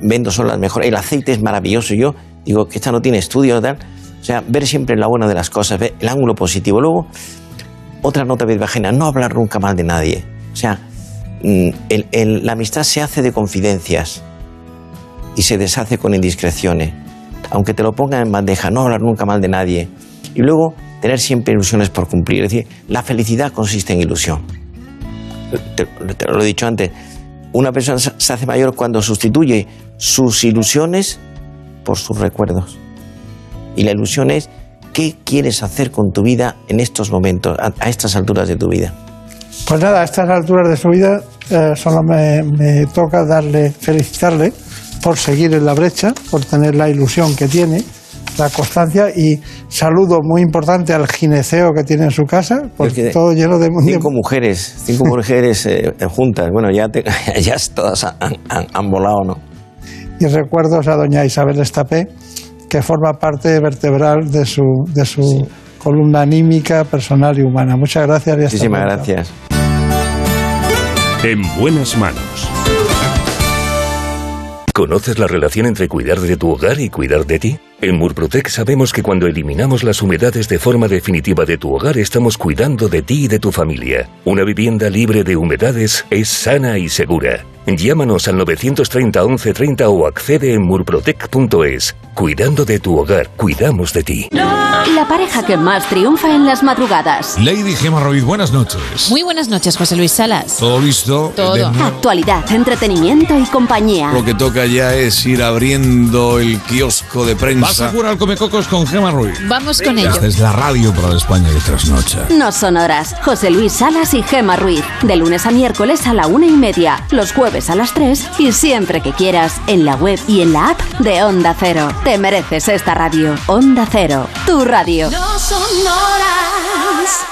vendo son las mejores, el aceite es maravilloso. Y yo digo que esta no tiene estudio, tal. O sea, ver siempre la buena de las cosas, ver el ángulo positivo. Luego, otra nota bajena, no hablar nunca mal de nadie. O sea, mm, la amistad se hace de confidencias y se deshace con indiscreciones. Aunque te lo pongan en bandeja, no hablar nunca mal de nadie. Y luego, tener siempre ilusiones por cumplir. Es decir, la felicidad consiste en ilusión. Te, lo he dicho antes. Una persona se hace mayor cuando sustituye sus ilusiones por sus recuerdos. Y la ilusión es qué quieres hacer con tu vida en estos momentos, a, estas alturas de tu vida. Pues nada, a estas alturas de su vida eh, solo me, me toca darle, felicitarle por seguir en la brecha, por tener la ilusión que tiene la constancia y saludo muy importante al gineceo que tiene en su casa, porque todo lleno de... Cinco mujeres, cinco mujeres eh, juntas, bueno, ya, ya todas han, volado, ¿no? Y recuerdos a doña Isabel Estapé, que forma parte vertebral de su, de su columna anímica, personal y humana. Muchas gracias. Y Muchísimas gracias. En buenas manos. ¿Conoces la relación entre cuidar de tu hogar y cuidar de ti? En Murprotec sabemos que cuando eliminamos las humedades de forma definitiva de tu hogar estamos cuidando de ti y de tu familia. Una vivienda libre de humedades es sana y segura. Llámanos al 930 1130 o accede en murprotec.es. Cuidando de tu hogar, cuidamos de ti. La pareja que más triunfa en las madrugadas. Lady Gemma Ruiz, buenas noches. Muy buenas noches, José Luis Salas. ¿Todo listo? Todo. Actualidad, entretenimiento y compañía. Lo que toca ya es ir abriendo el kiosco de prensa. ¿Vas a jugar al Comecocos con Gemma Ruiz? Vamos con ello. Es la radio para la España de trasnocha. No son horas. José Luis Salas y Gema Ruiz. De lunes a miércoles a la una y media. Los jueves a las tres y siempre que quieras en la web y en la app de Onda Cero. Te mereces esta radio. Onda Cero, tu radio. No son horas.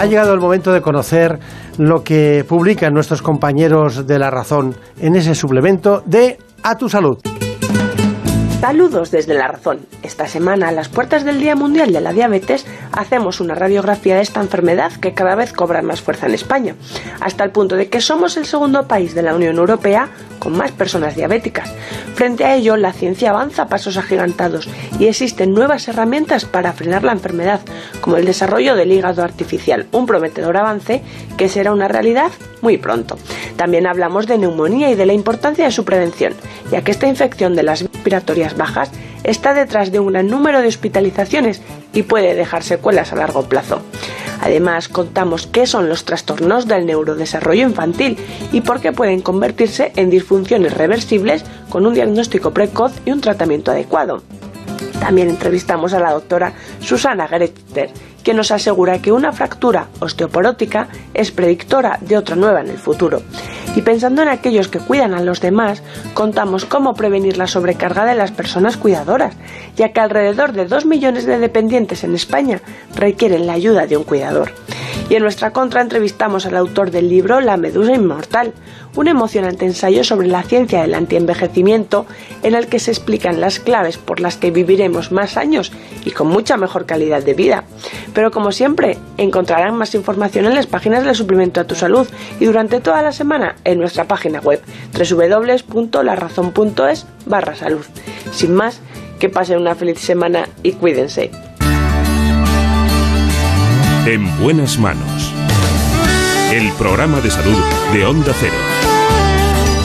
Ha llegado el momento de conocer lo que publican nuestros compañeros de La Razón en ese suplemento de A tu Salud. Saludos desde La Razón. Esta semana, a las puertas del Día Mundial de la Diabetes, hacemos una radiografía de esta enfermedad que cada vez cobra más fuerza en España, hasta el punto de que somos el segundo país de la Unión Europea con más personas diabéticas. Frente a ello, la ciencia avanza a pasos agigantados y existen nuevas herramientas para frenar la enfermedad, como el desarrollo del hígado artificial, un prometedor avance que será una realidad muy pronto. También hablamos de neumonía y de la importancia de su prevención, ya que esta infección de las respiratorias bajas está detrás de un gran número de hospitalizaciones y puede dejar secuelas a largo plazo. Además, contamos qué son los trastornos del neurodesarrollo infantil y por qué pueden convertirse en disfunciones reversibles con un diagnóstico precoz y un tratamiento adecuado. También entrevistamos a la doctora Susana Gerechter, que nos asegura que una fractura osteoporótica es predictora de otra nueva en el futuro. Y pensando en aquellos que cuidan a los demás, contamos cómo prevenir la sobrecarga de las personas cuidadoras, ya que alrededor de 2 millones de dependientes en España requieren la ayuda de un cuidador. Y en nuestra contra entrevistamos al autor del libro La Medusa Inmortal, un emocionante ensayo sobre la ciencia del antienvejecimiento en el que se explican las claves por las que viviremos más años y con mucha mejor calidad de vida. Pero como siempre, encontrarán más información en las páginas del suplemento a tu salud y durante toda la semana en nuestra página web www.larazón.es barra salud. Sin más, que pasen una feliz semana y cuídense. En buenas manos. El programa de salud de Onda Cero.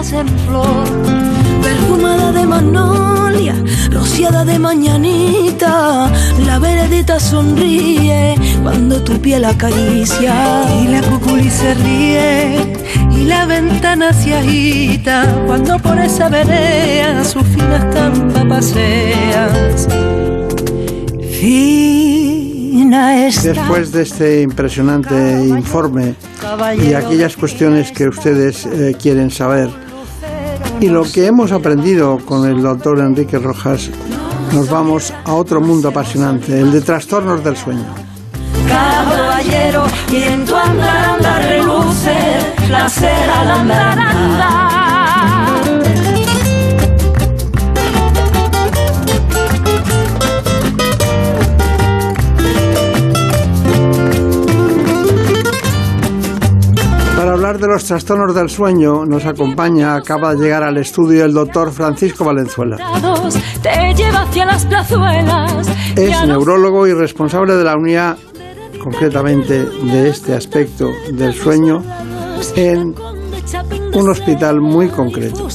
Lirias en flor, perfumada de magnolia, rociada de mañanita. La veredita sonríe cuando tu piel acaricia y la cuculi se ríe y la ventana se agita cuando por esa vereda su fina estampa paseas. Fina estampa. Después de este impresionante informe y aquellas cuestiones que ustedes eh, quieren saber, y lo que hemos aprendido con el doctor Enrique Rojas, nos vamos a otro mundo apasionante, el de trastornos del sueño. De los trastornos del sueño, nos acompaña, acaba de llegar al estudio el doctor Francisco Valenzuela. Es neurólogo y responsable de la unidad, concretamente de este aspecto del sueño, en un hospital muy concreto,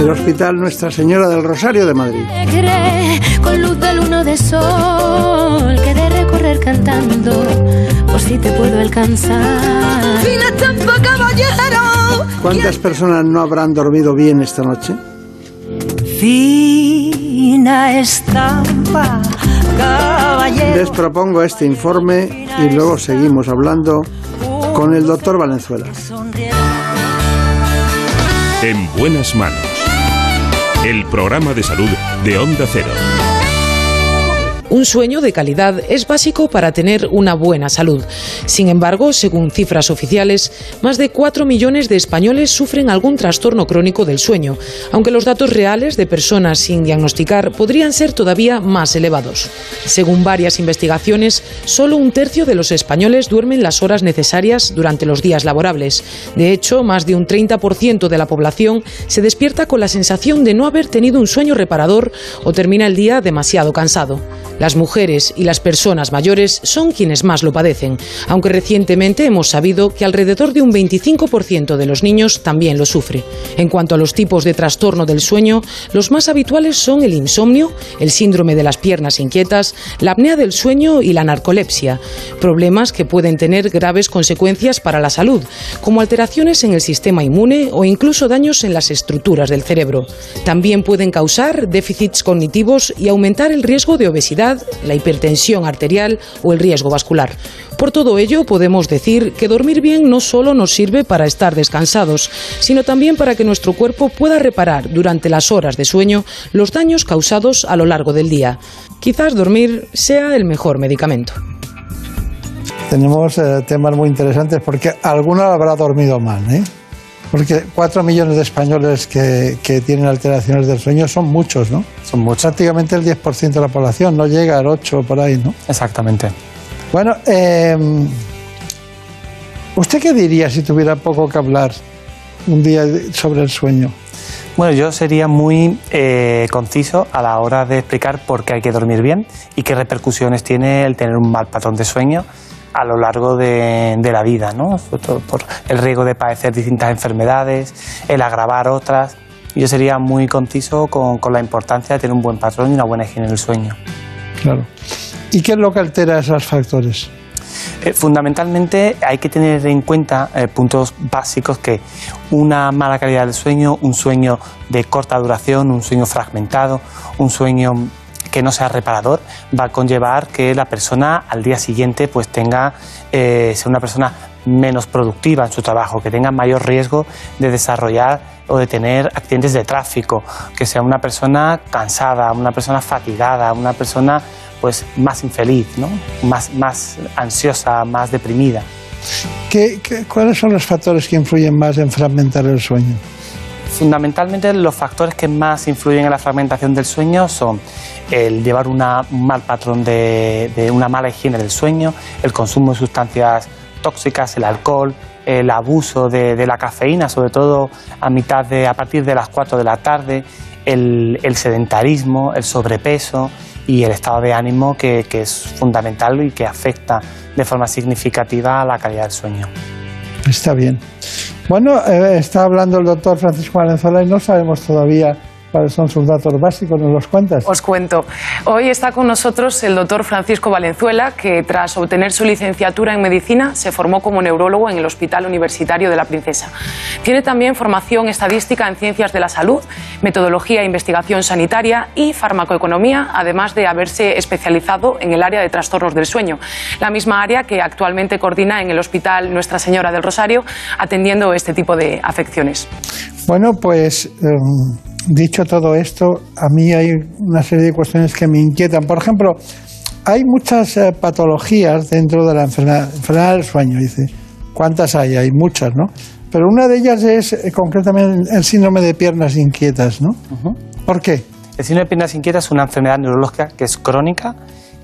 el Hospital Nuestra Señora del Rosario de Madrid. Alegre, con luz de luna de sol que de recorrer cantando por si te puedo alcanzar caballero ¿Cuántas personas no habrán dormido bien esta noche? fina estampa caballero Les propongo este informe y luego seguimos hablando con el doctor Valenzuela. En buenas manos. El programa de salud de Onda Cero. Un sueño de calidad es básico para tener una buena salud. Sin embargo, según cifras oficiales, más de 4 millones de españoles sufren algún trastorno crónico del sueño, aunque los datos reales de personas sin diagnosticar podrían ser todavía más elevados. Según varias investigaciones, solo un tercio de los españoles duermen las horas necesarias durante los días laborables. De hecho, más de un 30% de la población se despierta con la sensación de no haber tenido un sueño reparador o termina el día demasiado cansado. Las mujeres y las personas mayores son quienes más lo padecen, aunque recientemente hemos sabido que alrededor de un 25% de los niños también lo sufre. En cuanto a los tipos de trastorno del sueño, los más habituales son el insomnio, el síndrome de las piernas inquietas, la apnea del sueño y la narcolepsia, problemas que pueden tener graves consecuencias para la salud, como alteraciones en el sistema inmune o incluso daños en las estructuras del cerebro. También pueden causar déficits cognitivos y aumentar el riesgo de obesidad, la hipertensión arterial o el riesgo vascular. Por todo ello, podemos decir que dormir bien no solo nos sirve para estar descansados, sino también para que nuestro cuerpo pueda reparar durante las horas de sueño los daños causados a lo largo del día. Quizás dormir sea el mejor medicamento. Tenemos eh, temas muy interesantes porque alguno habrá dormido mal, ¿eh? Porque cuatro millones de españoles que, que tienen alteraciones del sueño son muchos, ¿no? Son muchos. Prácticamente el 10% de la población, no llega al 8 por ahí, ¿no? Exactamente. Bueno, eh, ¿usted qué diría si tuviera poco que hablar un día sobre el sueño? Bueno, yo sería muy eh, conciso a la hora de explicar por qué hay que dormir bien y qué repercusiones tiene el tener un mal patrón de sueño a lo largo de, de la vida, ¿no? Sobre todo por el riesgo de padecer distintas enfermedades, el agravar otras. Yo sería muy conciso con, con la importancia de tener un buen patrón y una buena higiene del sueño. Claro. ¿Y qué es lo que altera esos factores? Eh, fundamentalmente hay que tener en cuenta eh, puntos básicos que una mala calidad del sueño, un sueño de corta duración, un sueño fragmentado, un sueño que no sea reparador, va a conllevar que la persona al día siguiente pues tenga, eh, sea una persona menos productiva en su trabajo, que tenga mayor riesgo de desarrollar o de tener accidentes de tráfico, que sea una persona cansada, una persona fatigada, una persona pues más infeliz, ¿no? más, más ansiosa, más deprimida. ¿Qué, cuáles son los factores que influyen más en fragmentar el sueño? Fundamentalmente los factores que más influyen en la fragmentación del sueño son el llevar una, un mal patrón de, una mala higiene del sueño, el consumo de sustancias tóxicas, el alcohol, el abuso de, la cafeína, sobre todo a mitad de, a partir de las 4 de la tarde, el, el sedentarismo, el sobrepeso y el estado de ánimo que, que, es fundamental y que afecta de forma significativa a la calidad del sueño. Está bien. Bueno, eh, está hablando el doctor Francisco Valenzuela y no sabemos todavía ¿Cuáles son sus datos básicos? ¿Nos los cuentas? Os cuento. Hoy está con nosotros el doctor Francisco Valenzuela, que tras obtener su licenciatura en medicina se formó como neurólogo en el Hospital Universitario de la Princesa. Tiene también formación estadística en ciencias de la salud, metodología e investigación sanitaria y farmacoeconomía, además de haberse especializado en el área de trastornos del sueño, la misma área que actualmente coordina en el Hospital Nuestra Señora del Rosario, atendiendo este tipo de afecciones. Bueno, pues. Em, dicho todo esto, a mí hay una serie de cuestiones que me inquietan. Por ejemplo, hay muchas eh, patologías dentro de la enfermedad, enfermedad, del sueño. Dice, ¿cuántas hay? Hay muchas, ¿no? Pero una de ellas es eh, concretamente el síndrome de piernas inquietas, ¿no? ¿Por qué? El síndrome de piernas inquietas es una enfermedad neurológica que es crónica,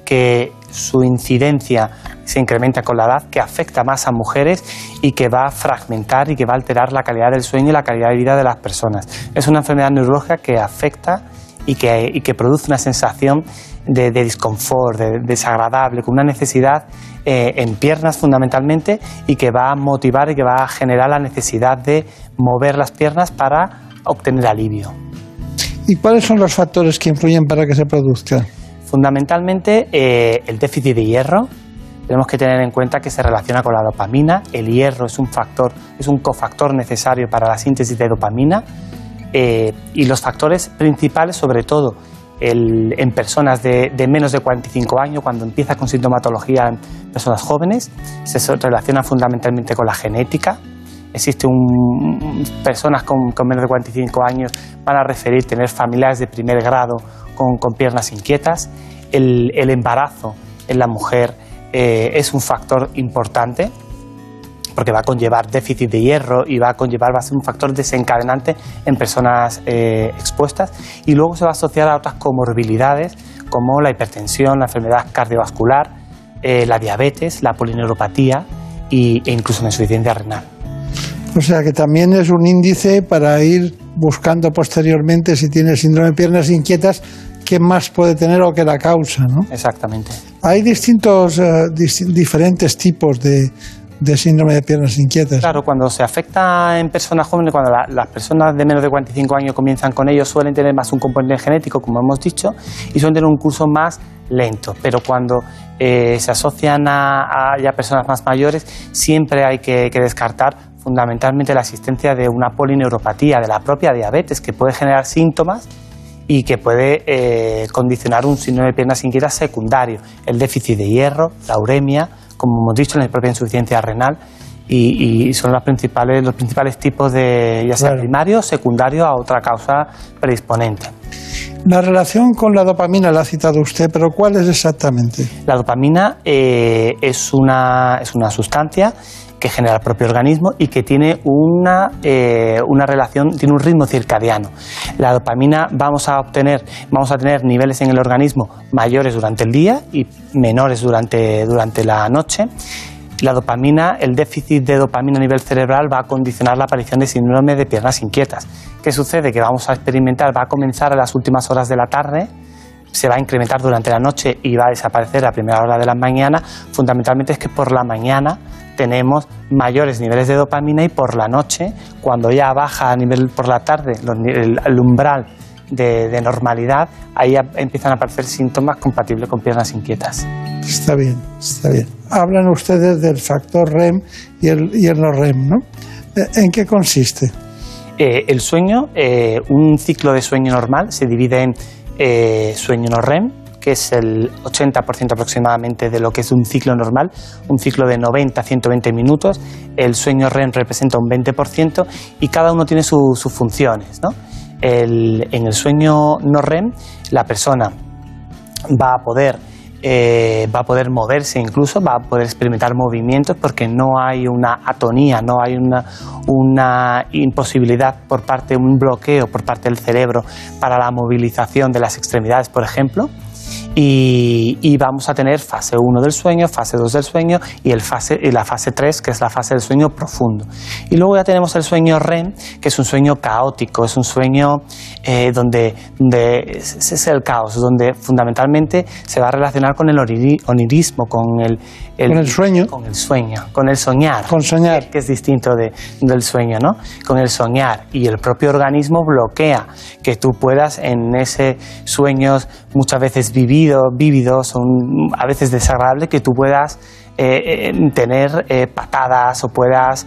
que su incidencia se incrementa con la edad, que afecta más a mujeres y que va a fragmentar y que va a alterar la calidad del sueño y la calidad de vida de las personas. Es una enfermedad neurológica que afecta y que, produce una sensación de, de disconfort, de, desagradable, con una necesidad eh, en piernas fundamentalmente y que va a motivar y que va a generar la necesidad de mover las piernas para obtener alivio. ¿Y cuáles son los factores que influyen para que se produzca? Fundamentalmente eh, el déficit de hierro, tenemos que tener en cuenta que se relaciona con la dopamina. El hierro es un factor, es un cofactor necesario para la síntesis de dopamina. Eh, y los factores principales, sobre todo en personas de, menos de 45 años, cuando empieza con sintomatología en personas jóvenes, se relaciona fundamentalmente con la genética. Existe un, personas con, menos de 45 años van a referir tener familiares de primer grado con, piernas inquietas. El, el embarazo en la mujer eh, es un factor importante porque va a conllevar déficit de hierro y va a conllevar, va a ser un factor desencadenante en personas eh, expuestas y luego se va a asociar a otras comorbilidades como la hipertensión, la enfermedad cardiovascular, eh, la diabetes, la polineuropatía e incluso la insuficiencia renal. O sea que también es un índice para ir buscando posteriormente si tiene síndrome de piernas inquietas qué más puede tener o qué la causa, ¿no? Exactamente. Hay distintos, eh, diferentes tipos de, síndrome de piernas inquietas. Claro, cuando se afecta en personas jóvenes, cuando las personas de menos de 45 años comienzan con ello, suelen tener más un componente genético, como hemos dicho, y suelen tener un curso más lento. Pero cuando eh, se asocian a, ya personas más mayores, siempre hay que, que descartar fundamentalmente la existencia de una polineuropatía, de la propia diabetes, que puede generar síntomas y que puede eh, condicionar un síndrome de piernas inquietas secundario, el déficit de hierro, la uremia, como hemos dicho, la propia insuficiencia renal, y, son los principales, los principales tipos de, ya sea primario o secundario, a otra causa predisponente. La relación con la dopamina la ha citado usted, pero ¿cuál es exactamente? La dopamina eh, es, una, es una sustancia que genera el propio organismo y que tiene una, eh, una relación, tiene un ritmo circadiano. La dopamina vamos a obtener, vamos a tener niveles en el organismo mayores durante el día y menores durante, durante la noche. La dopamina, el déficit de dopamina a nivel cerebral va a condicionar la aparición de síndrome de piernas inquietas. ¿Qué sucede? Que vamos a experimentar, va a comenzar a las últimas horas de la tarde, se va a incrementar durante la noche y va a desaparecer a primera hora de la mañana, fundamentalmente es que por la mañana tenemos mayores niveles de dopamina y por la noche, cuando ya baja a nivel por la tarde el, umbral de, normalidad, ahí empiezan a aparecer síntomas compatibles con piernas inquietas. Está bien, está bien. Hablan ustedes del factor REM y el, y el no REM, ¿no? ¿En qué consiste? Eh, el sueño, eh, un ciclo de sueño normal se divide en eh, sueño no REM, que es el 80% aproximadamente de lo que es un ciclo normal, un ciclo de 90 a 120 minutos. El sueño REM representa un 20% y cada uno tiene sus funciones. en el sueño no REM, la persona va a poder eh, va a poder moverse incluso, va a poder experimentar movimientos porque no hay una atonía, no hay una, una imposibilidad por parte, un bloqueo por parte del cerebro para la movilización de las extremidades, por ejemplo y, vamos a tener fase 1 del sueño, fase 2 del sueño y, el fase, y la fase 3, que es la fase del sueño profundo. Y luego ya tenemos el sueño REM, que es un sueño caótico, es un sueño eh, donde, es el caos, donde fundamentalmente se va a relacionar con el onirismo, con el, con el sueño. Con el sueño, con el soñar. Con soñar. Que, es distinto de, del sueño, ¿no? Con el soñar. Y el propio organismo bloquea que tú puedas en ese sueños muchas veces vividos, vívidos, a veces desagradables, que tú puedas eh, eh, tener eh, patadas o puedas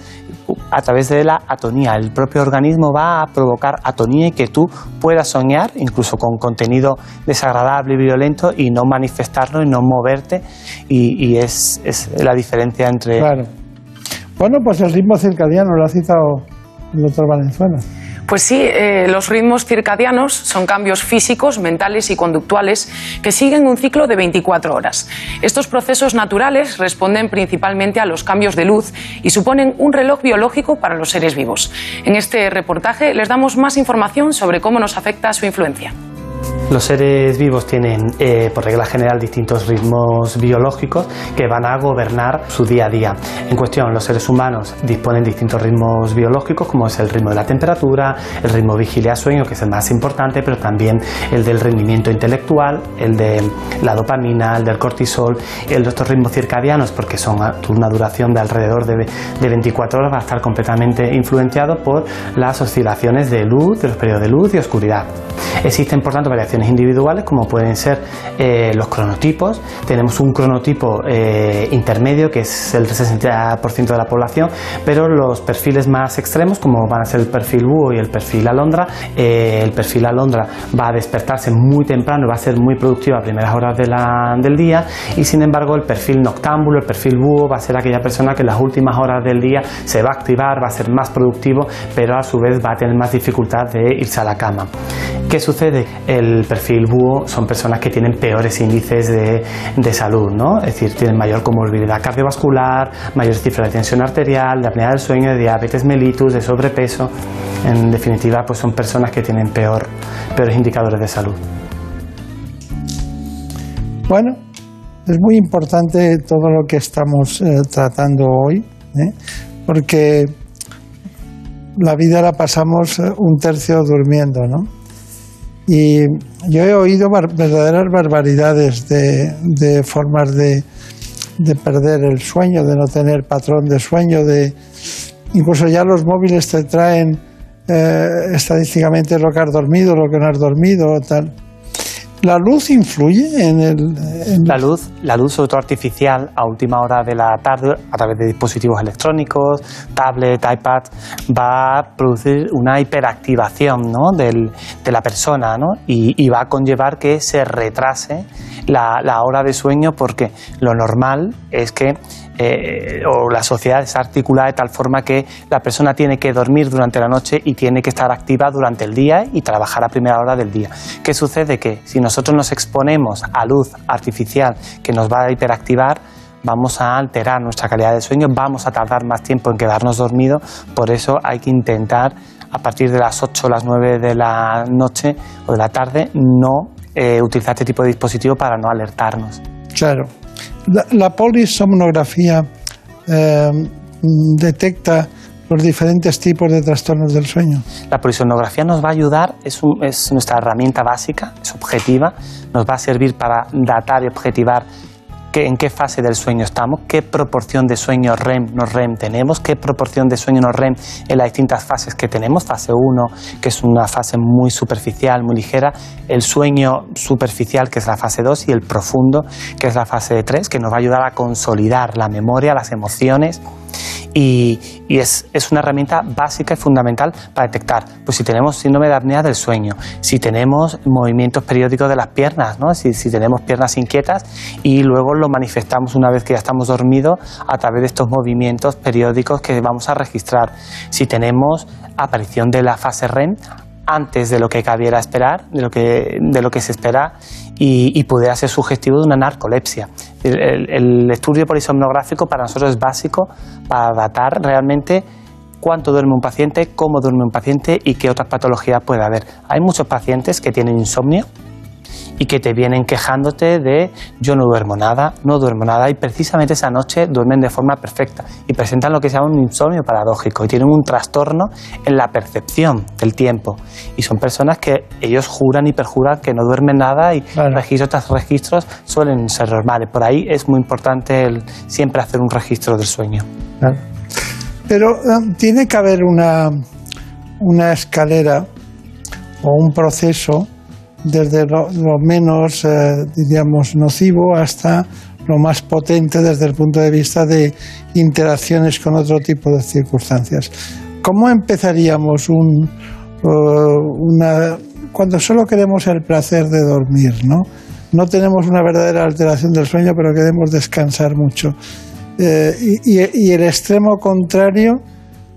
a través de la atonía. El propio organismo va a provocar atonía y que tú puedas soñar, incluso con contenido desagradable y violento, y no manifestarlo y no moverte. Y, es, es, la diferencia entre. Claro. Bueno, pues el ritmo circadiano lo ha citado el doctor Valenzuela. Pues sí, eh, los ritmos circadianos son cambios físicos, mentales y conductuales que siguen un ciclo de 24 horas. Estos procesos naturales responden principalmente a los cambios de luz y suponen un reloj biológico para los seres vivos. En este reportaje les damos más información sobre cómo nos afecta su influencia. Los seres vivos tienen, eh, por regla general, distintos ritmos biológicos que van a gobernar su día a día. En cuestión, los seres humanos disponen de distintos ritmos biológicos, como es el ritmo de la temperatura, el ritmo vigilia-sueño, que es el más importante, pero también el del rendimiento intelectual, el de la dopamina, el del cortisol, el de estos ritmos circadianos, porque son una duración de alrededor de, de 24 horas, va a estar completamente influenciado por las oscilaciones de luz, de los periodos de luz y oscuridad. Existen, por tanto, variaciones individuales como pueden ser eh, los cronotipos. Tenemos un cronotipo eh, intermedio que es el 60% de la población, pero los perfiles más extremos, como van a ser el perfil búho y el perfil alondra, eh, el perfil alondra va a despertarse muy temprano y va a ser muy productivo a primeras horas del día, y sin embargo, el perfil noctámbulo, el perfil búho, va a ser aquella persona que en las últimas horas del día se va a activar, va a ser más productivo, pero a su vez va a tener más dificultad de irse a la cama. ¿Qué sucede? El perfil búho son personas que tienen peores índices de, de salud, ¿no? Es decir, tienen mayor comorbilidad cardiovascular, mayor cifra de tensión arterial, de apnea del sueño, de diabetes mellitus, de sobrepeso. En definitiva, pues son personas que tienen peor, peores indicadores de salud. Bueno, es muy importante todo lo que estamos eh, tratando hoy, ¿eh? porque la vida la pasamos eh, un tercio durmiendo, ¿no? Y yo he oído verdaderas barbaridades de, formas de, perder el sueño, de no tener patrón de sueño, de incluso ya los móviles te traen eh, estadísticamente lo que has dormido, lo que no has dormido, tal. ¿La luz influye en el...? La luz, la luz sobre todo artificial a última hora de la tarde a través de dispositivos electrónicos, tablet, iPad, va a producir una hiperactivación ¿no? Del, de la persona ¿no? y, va a conllevar que se retrase la, la hora de sueño porque lo normal es que eh, o la sociedad está articulada de tal forma que la persona tiene que dormir durante la noche y tiene que estar activa durante el día y trabajar a primera hora del día. ¿Qué sucede? Que si nosotros nos exponemos a luz artificial que nos va a hiperactivar, vamos a alterar nuestra calidad de sueño, vamos a tardar más tiempo en quedarnos dormidos, por eso hay que intentar a partir de las 8 o las 9 de la noche o de la tarde no eh, utilizar este tipo de dispositivo para no alertarnos. Claro. La, polisomnografía eh, detecta los diferentes tipos de trastornos del sueño. La polisomnografía nos va a ayudar, es, es nuestra herramienta básica, es objetiva, nos va a servir para datar y objetivar en qué fase del sueño estamos, qué proporción de sueño REM no REM tenemos, qué proporción de sueño no REM en las distintas fases que tenemos, fase 1, que es una fase muy superficial, muy ligera, el sueño superficial, que es la fase 2, y el profundo, que es la fase 3, que nos va a ayudar a consolidar la memoria, las emociones y, es, una herramienta básica y fundamental para detectar pues si tenemos síndrome de apnea del sueño, si tenemos movimientos periódicos de las piernas, ¿no? si, si tenemos piernas inquietas y luego lo manifestamos una vez que ya estamos dormidos a través de estos movimientos periódicos que vamos a registrar. Si tenemos aparición de la fase REM, antes de lo que cabiera esperar, de lo que, de lo que se espera, y, y pudiera ser sugestivo de una narcolepsia. El, estudio polisomnográfico para nosotros es básico para datar realmente cuánto duerme un paciente, cómo duerme un paciente y qué otras patologías puede haber. Hay muchos pacientes que tienen insomnio y que te vienen quejándote de yo no duermo nada, no duermo nada y precisamente esa noche duermen de forma perfecta y presentan lo que se llama un insomnio paradójico y tienen un trastorno en la percepción del tiempo y son personas que ellos juran y perjuran que no duermen nada y registros tras registros suelen ser normales. Por ahí es muy importante el, siempre hacer un registro del sueño. Pero eh, tiene que haber una, una escalera o un proceso desde lo, menos, eh, diríamos, nocivo hasta lo más potente desde el punto de vista de interacciones con otro tipo de circunstancias. ¿Cómo empezaríamos un, eh, una, cuando solo queremos el placer de dormir, ¿no? No tenemos una verdadera alteración del sueño, pero queremos descansar mucho. Eh, y, y el extremo contrario,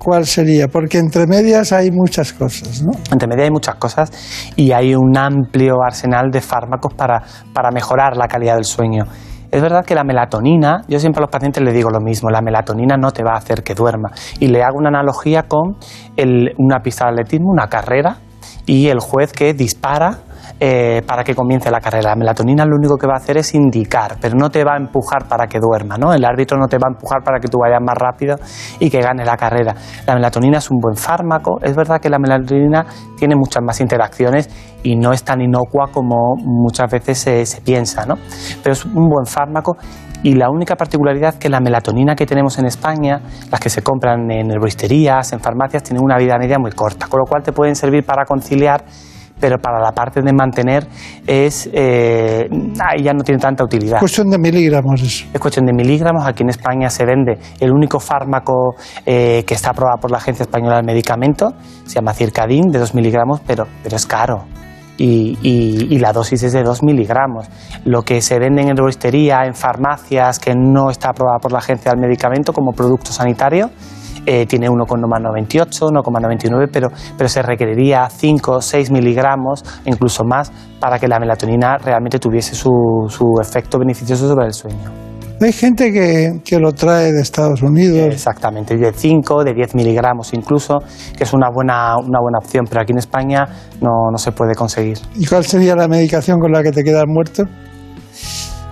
¿cuál sería? Porque entre medias hay muchas cosas, ¿no? Entre medias hay muchas cosas y hay un amplio arsenal de fármacos para, para mejorar la calidad del sueño. Es verdad que la melatonina, yo siempre a los pacientes les digo lo mismo, la melatonina no te va a hacer que duerma. Y le hago una analogía con el, una pista de atletismo, una carrera, y el juez que dispara eh, para que comience la carrera. La melatonina lo único que va a hacer es indicar, pero no te va a empujar para que duerma, ¿no? El árbitro no te va a empujar para que tú vayas más rápido y que gane la carrera. La melatonina es un buen fármaco. Es verdad que la melatonina tiene muchas más interacciones y no es tan inocua como muchas veces se, piensa, ¿no? Pero es un buen fármaco y la única particularidad que la melatonina que tenemos en España, las que se compran en herboristerías, en farmacias, tienen una vida media muy corta, con lo cual te pueden servir para conciliar pero para la parte de mantener es eh, ahí ya no tiene tanta utilidad. Es cuestión de miligramos eso. Es cuestión de miligramos. Aquí en España se vende el único fármaco eh, que está aprobado por la Agencia Española del Medicamento, se llama Circadin, de 2 miligramos, pero, pero es caro. Y, y, la dosis es de 2 miligramos. Lo que se vende en herboristería, en farmacias, que no está aprobada por la Agencia del Medicamento como producto sanitario, eh, tiene 1,98, 1,99, pero, pero se requeriría 5 o 6 miligramos, incluso más, para que la melatonina realmente tuviese su, su efecto beneficioso sobre el sueño. Hay gente que, que, lo trae de Estados Unidos. Exactamente, de 5, de 10 miligramos incluso, que es una buena, una buena opción, pero aquí en España no, no se puede conseguir. ¿Y cuál sería la medicación con la que te quedas muerto?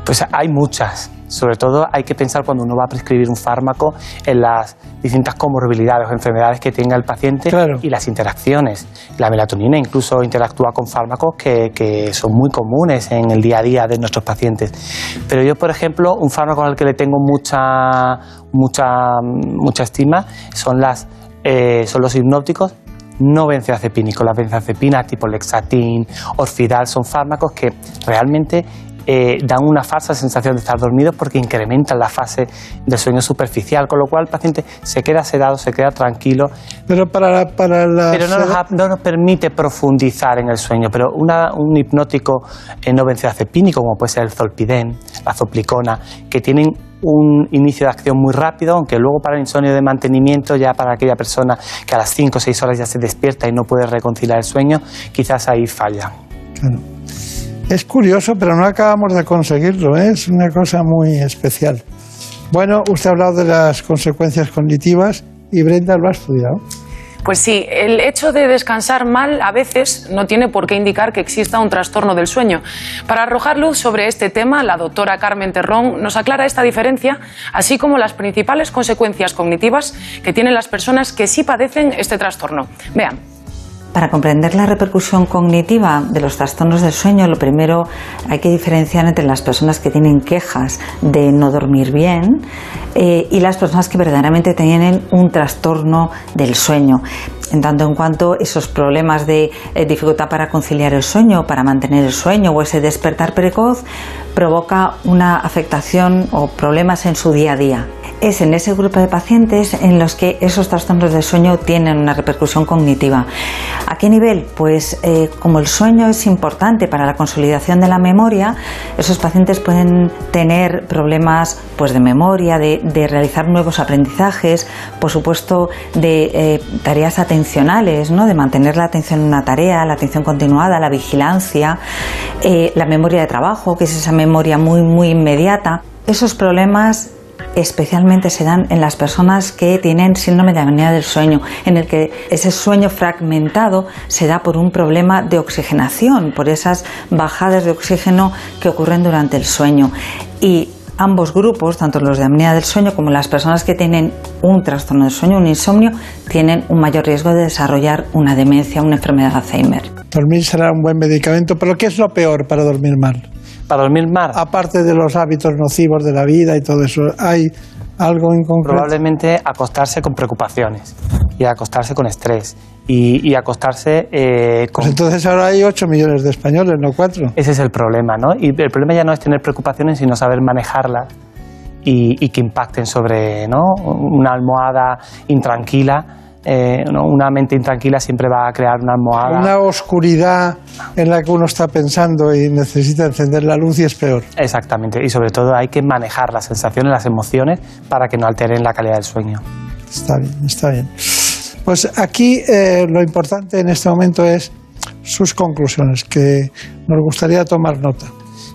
Pues hay muchas. Sobre todo hay que pensar cuando uno va a prescribir un fármaco en las distintas comorbilidades o enfermedades que tenga el paciente y las interacciones. La melatonina incluso interactúa con fármacos que, que, son muy comunes en el día a día de nuestros pacientes. Pero yo, por ejemplo, un fármaco al que le tengo mucha, mucha, mucha estima son, las, eh, son los hipnópticos no benzodiazepínicos. Las benzodiazepinas tipo Lexatin, Orfidal son fármacos que realmente eh, dan una falsa sensación de estar dormido porque incrementan la fase del sueño superficial, con lo cual el paciente se queda sedado, se queda tranquilo. Pero para para la pero no nos, permite profundizar en el sueño. Pero un hipnótico eh, no benzodiazepínico, como puede ser el zolpidem, la zoplicona, que tienen un inicio de acción muy rápido, aunque luego para el insomnio de mantenimiento, ya para aquella persona que a las 5 o 6 horas ya se despierta y no puede reconciliar el sueño, quizás ahí falla. Es curioso, pero no acabamos de conseguirlo, ¿eh? es una cosa muy especial. Bueno, usted ha hablado de las consecuencias cognitivas y Brenda lo ha estudiado. Pues sí, el hecho de descansar mal a veces no tiene por qué indicar que exista un trastorno del sueño. Para arrojar luz sobre este tema, la doctora Carmen Terrón nos aclara esta diferencia, así como las principales consecuencias cognitivas que tienen las personas que sí padecen este trastorno. Vean. Para comprender la repercusión cognitiva de los trastornos del sueño, lo primero hay que diferenciar entre las personas que tienen quejas de no dormir bien eh, y las personas que verdaderamente tienen un trastorno del sueño. En tanto en cuanto esos problemas de eh, dificultad para conciliar el sueño, para mantener el sueño o ese despertar precoz, provoca una afectación o problemas en su día a día es en ese grupo de pacientes en los que esos trastornos del sueño tienen una repercusión cognitiva. ¿A qué nivel? Pues eh, como el sueño es importante para la consolidación de la memoria, esos pacientes pueden tener problemas pues, de memoria, de, realizar nuevos aprendizajes, por supuesto de eh, tareas atencionales, ¿no? de mantener la atención en una tarea, la atención continuada, la vigilancia, eh, la memoria de trabajo, que es esa memoria muy, muy inmediata. Esos problemas especialmente se dan en las personas que tienen síndrome de apnea del sueño, en el que ese sueño fragmentado se da por un problema de oxigenación, por esas bajadas de oxígeno que ocurren durante el sueño. Y ambos grupos, tanto los de apnea del sueño como las personas que tienen un trastorno del sueño, un insomnio, tienen un mayor riesgo de desarrollar una demencia, una enfermedad de Alzheimer. Dormir será un buen medicamento, pero ¿qué es lo peor para dormir mal? Para dormir mal. Aparte de los hábitos nocivos de la vida y todo eso, ¿hay algo en concreto? Probablemente acostarse con preocupaciones y acostarse con estrés y, acostarse eh, con... Pues entonces ahora hay 8 millones de españoles, no 4. Ese es el problema, ¿no? Y el problema ya no es tener preocupaciones, sino saber manejarlas y, y que impacten sobre ¿no? una almohada intranquila. Eh, una mente intranquila siempre va a crear una almohada. Una oscuridad en la que uno está pensando y necesita encender la luz y es peor. Exactamente, y sobre todo hay que manejar las sensaciones, las emociones para que no alteren la calidad del sueño. Está bien, está bien. Pues aquí eh, lo importante en este momento es sus conclusiones, que nos gustaría tomar nota.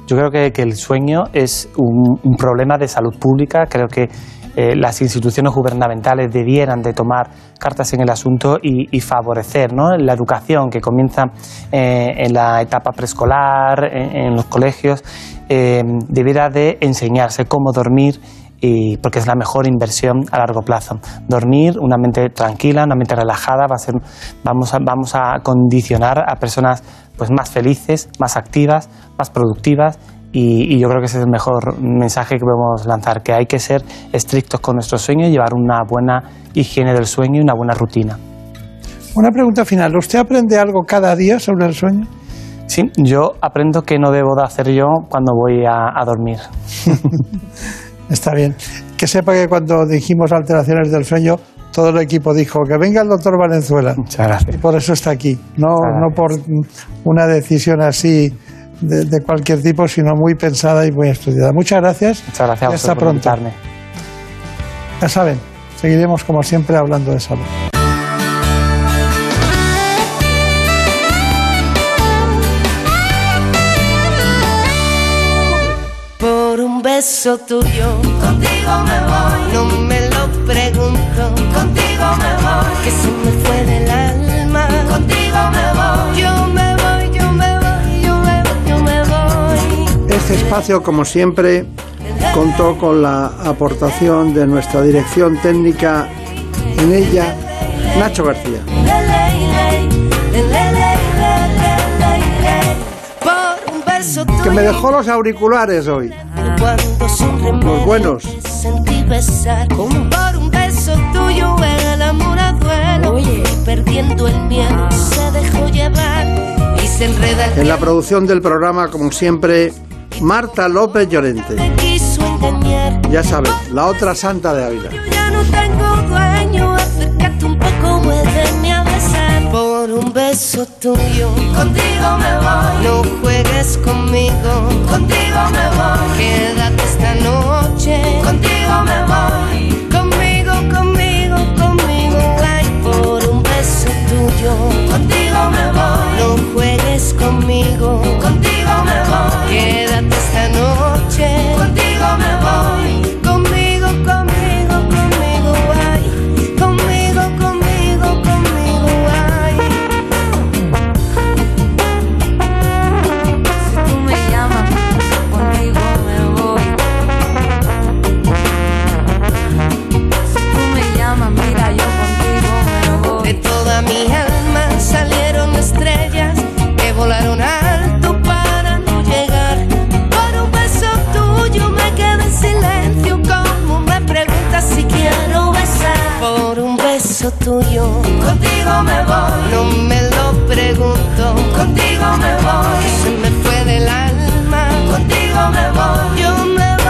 Yo creo que, el sueño es un, problema de salud pública. Creo que eh, las instituciones gubernamentales debieran de tomar cartas en el asunto y, favorecer la educación que comienza eh, en la etapa preescolar, en, los colegios, debiera de enseñarse cómo dormir y porque es la mejor inversión a largo plazo. Dormir, una mente tranquila, una mente relajada, va a ser, vamos, a, vamos a condicionar a personas pues, más felices, más activas, más productivas y, yo creo que ese es el mejor mensaje que podemos lanzar, que hay que ser estrictos con nuestro sueño y llevar una buena higiene del sueño y una buena rutina. Una pregunta final, ¿usted aprende algo cada día sobre el sueño? Sí, yo aprendo que no debo de hacer yo cuando voy a, a dormir. Está bien. Que sepa que cuando dijimos alteraciones del sueño, todo el equipo dijo que venga el doctor Valenzuela. Muchas gracias. Y por eso está aquí. No, no por una decisión así de, cualquier tipo, sino muy pensada y muy estudiada. Muchas gracias. Muchas gracias y hasta pronto. Ya saben, seguiremos como siempre hablando de salud. beso tuyo. Contigo me voy. Este espacio, como siempre, contó con la aportación de nuestra dirección técnica en ella, Nacho García. Que me dejó los auriculares hoy. Los buenos. Sentí besar por un beso tuyo el amor a duelo. perdiendo el miedo se dejó llevar y se enreda En la producción del programa, como siempre, Marta López Llorente. Ya sabes, la otra santa de Ávila. Yo ya no tengo dueño, acércate un poco, muéveme a besar por un beso tuyo. Contigo me voy. No juegues conmigo. Contigo me voy. Quédate esta noche. Contigo me voy. Conmigo, conmigo, conmigo. Ay, por un beso tuyo. Contigo me voy. No juegues conmigo. Contigo me voy. Quédate esta noche. Contigo me voy. Beso tuyo, contigo me voy. No me lo pregunto, contigo me voy. Se me fue del alma, contigo me voy. Yo me voy.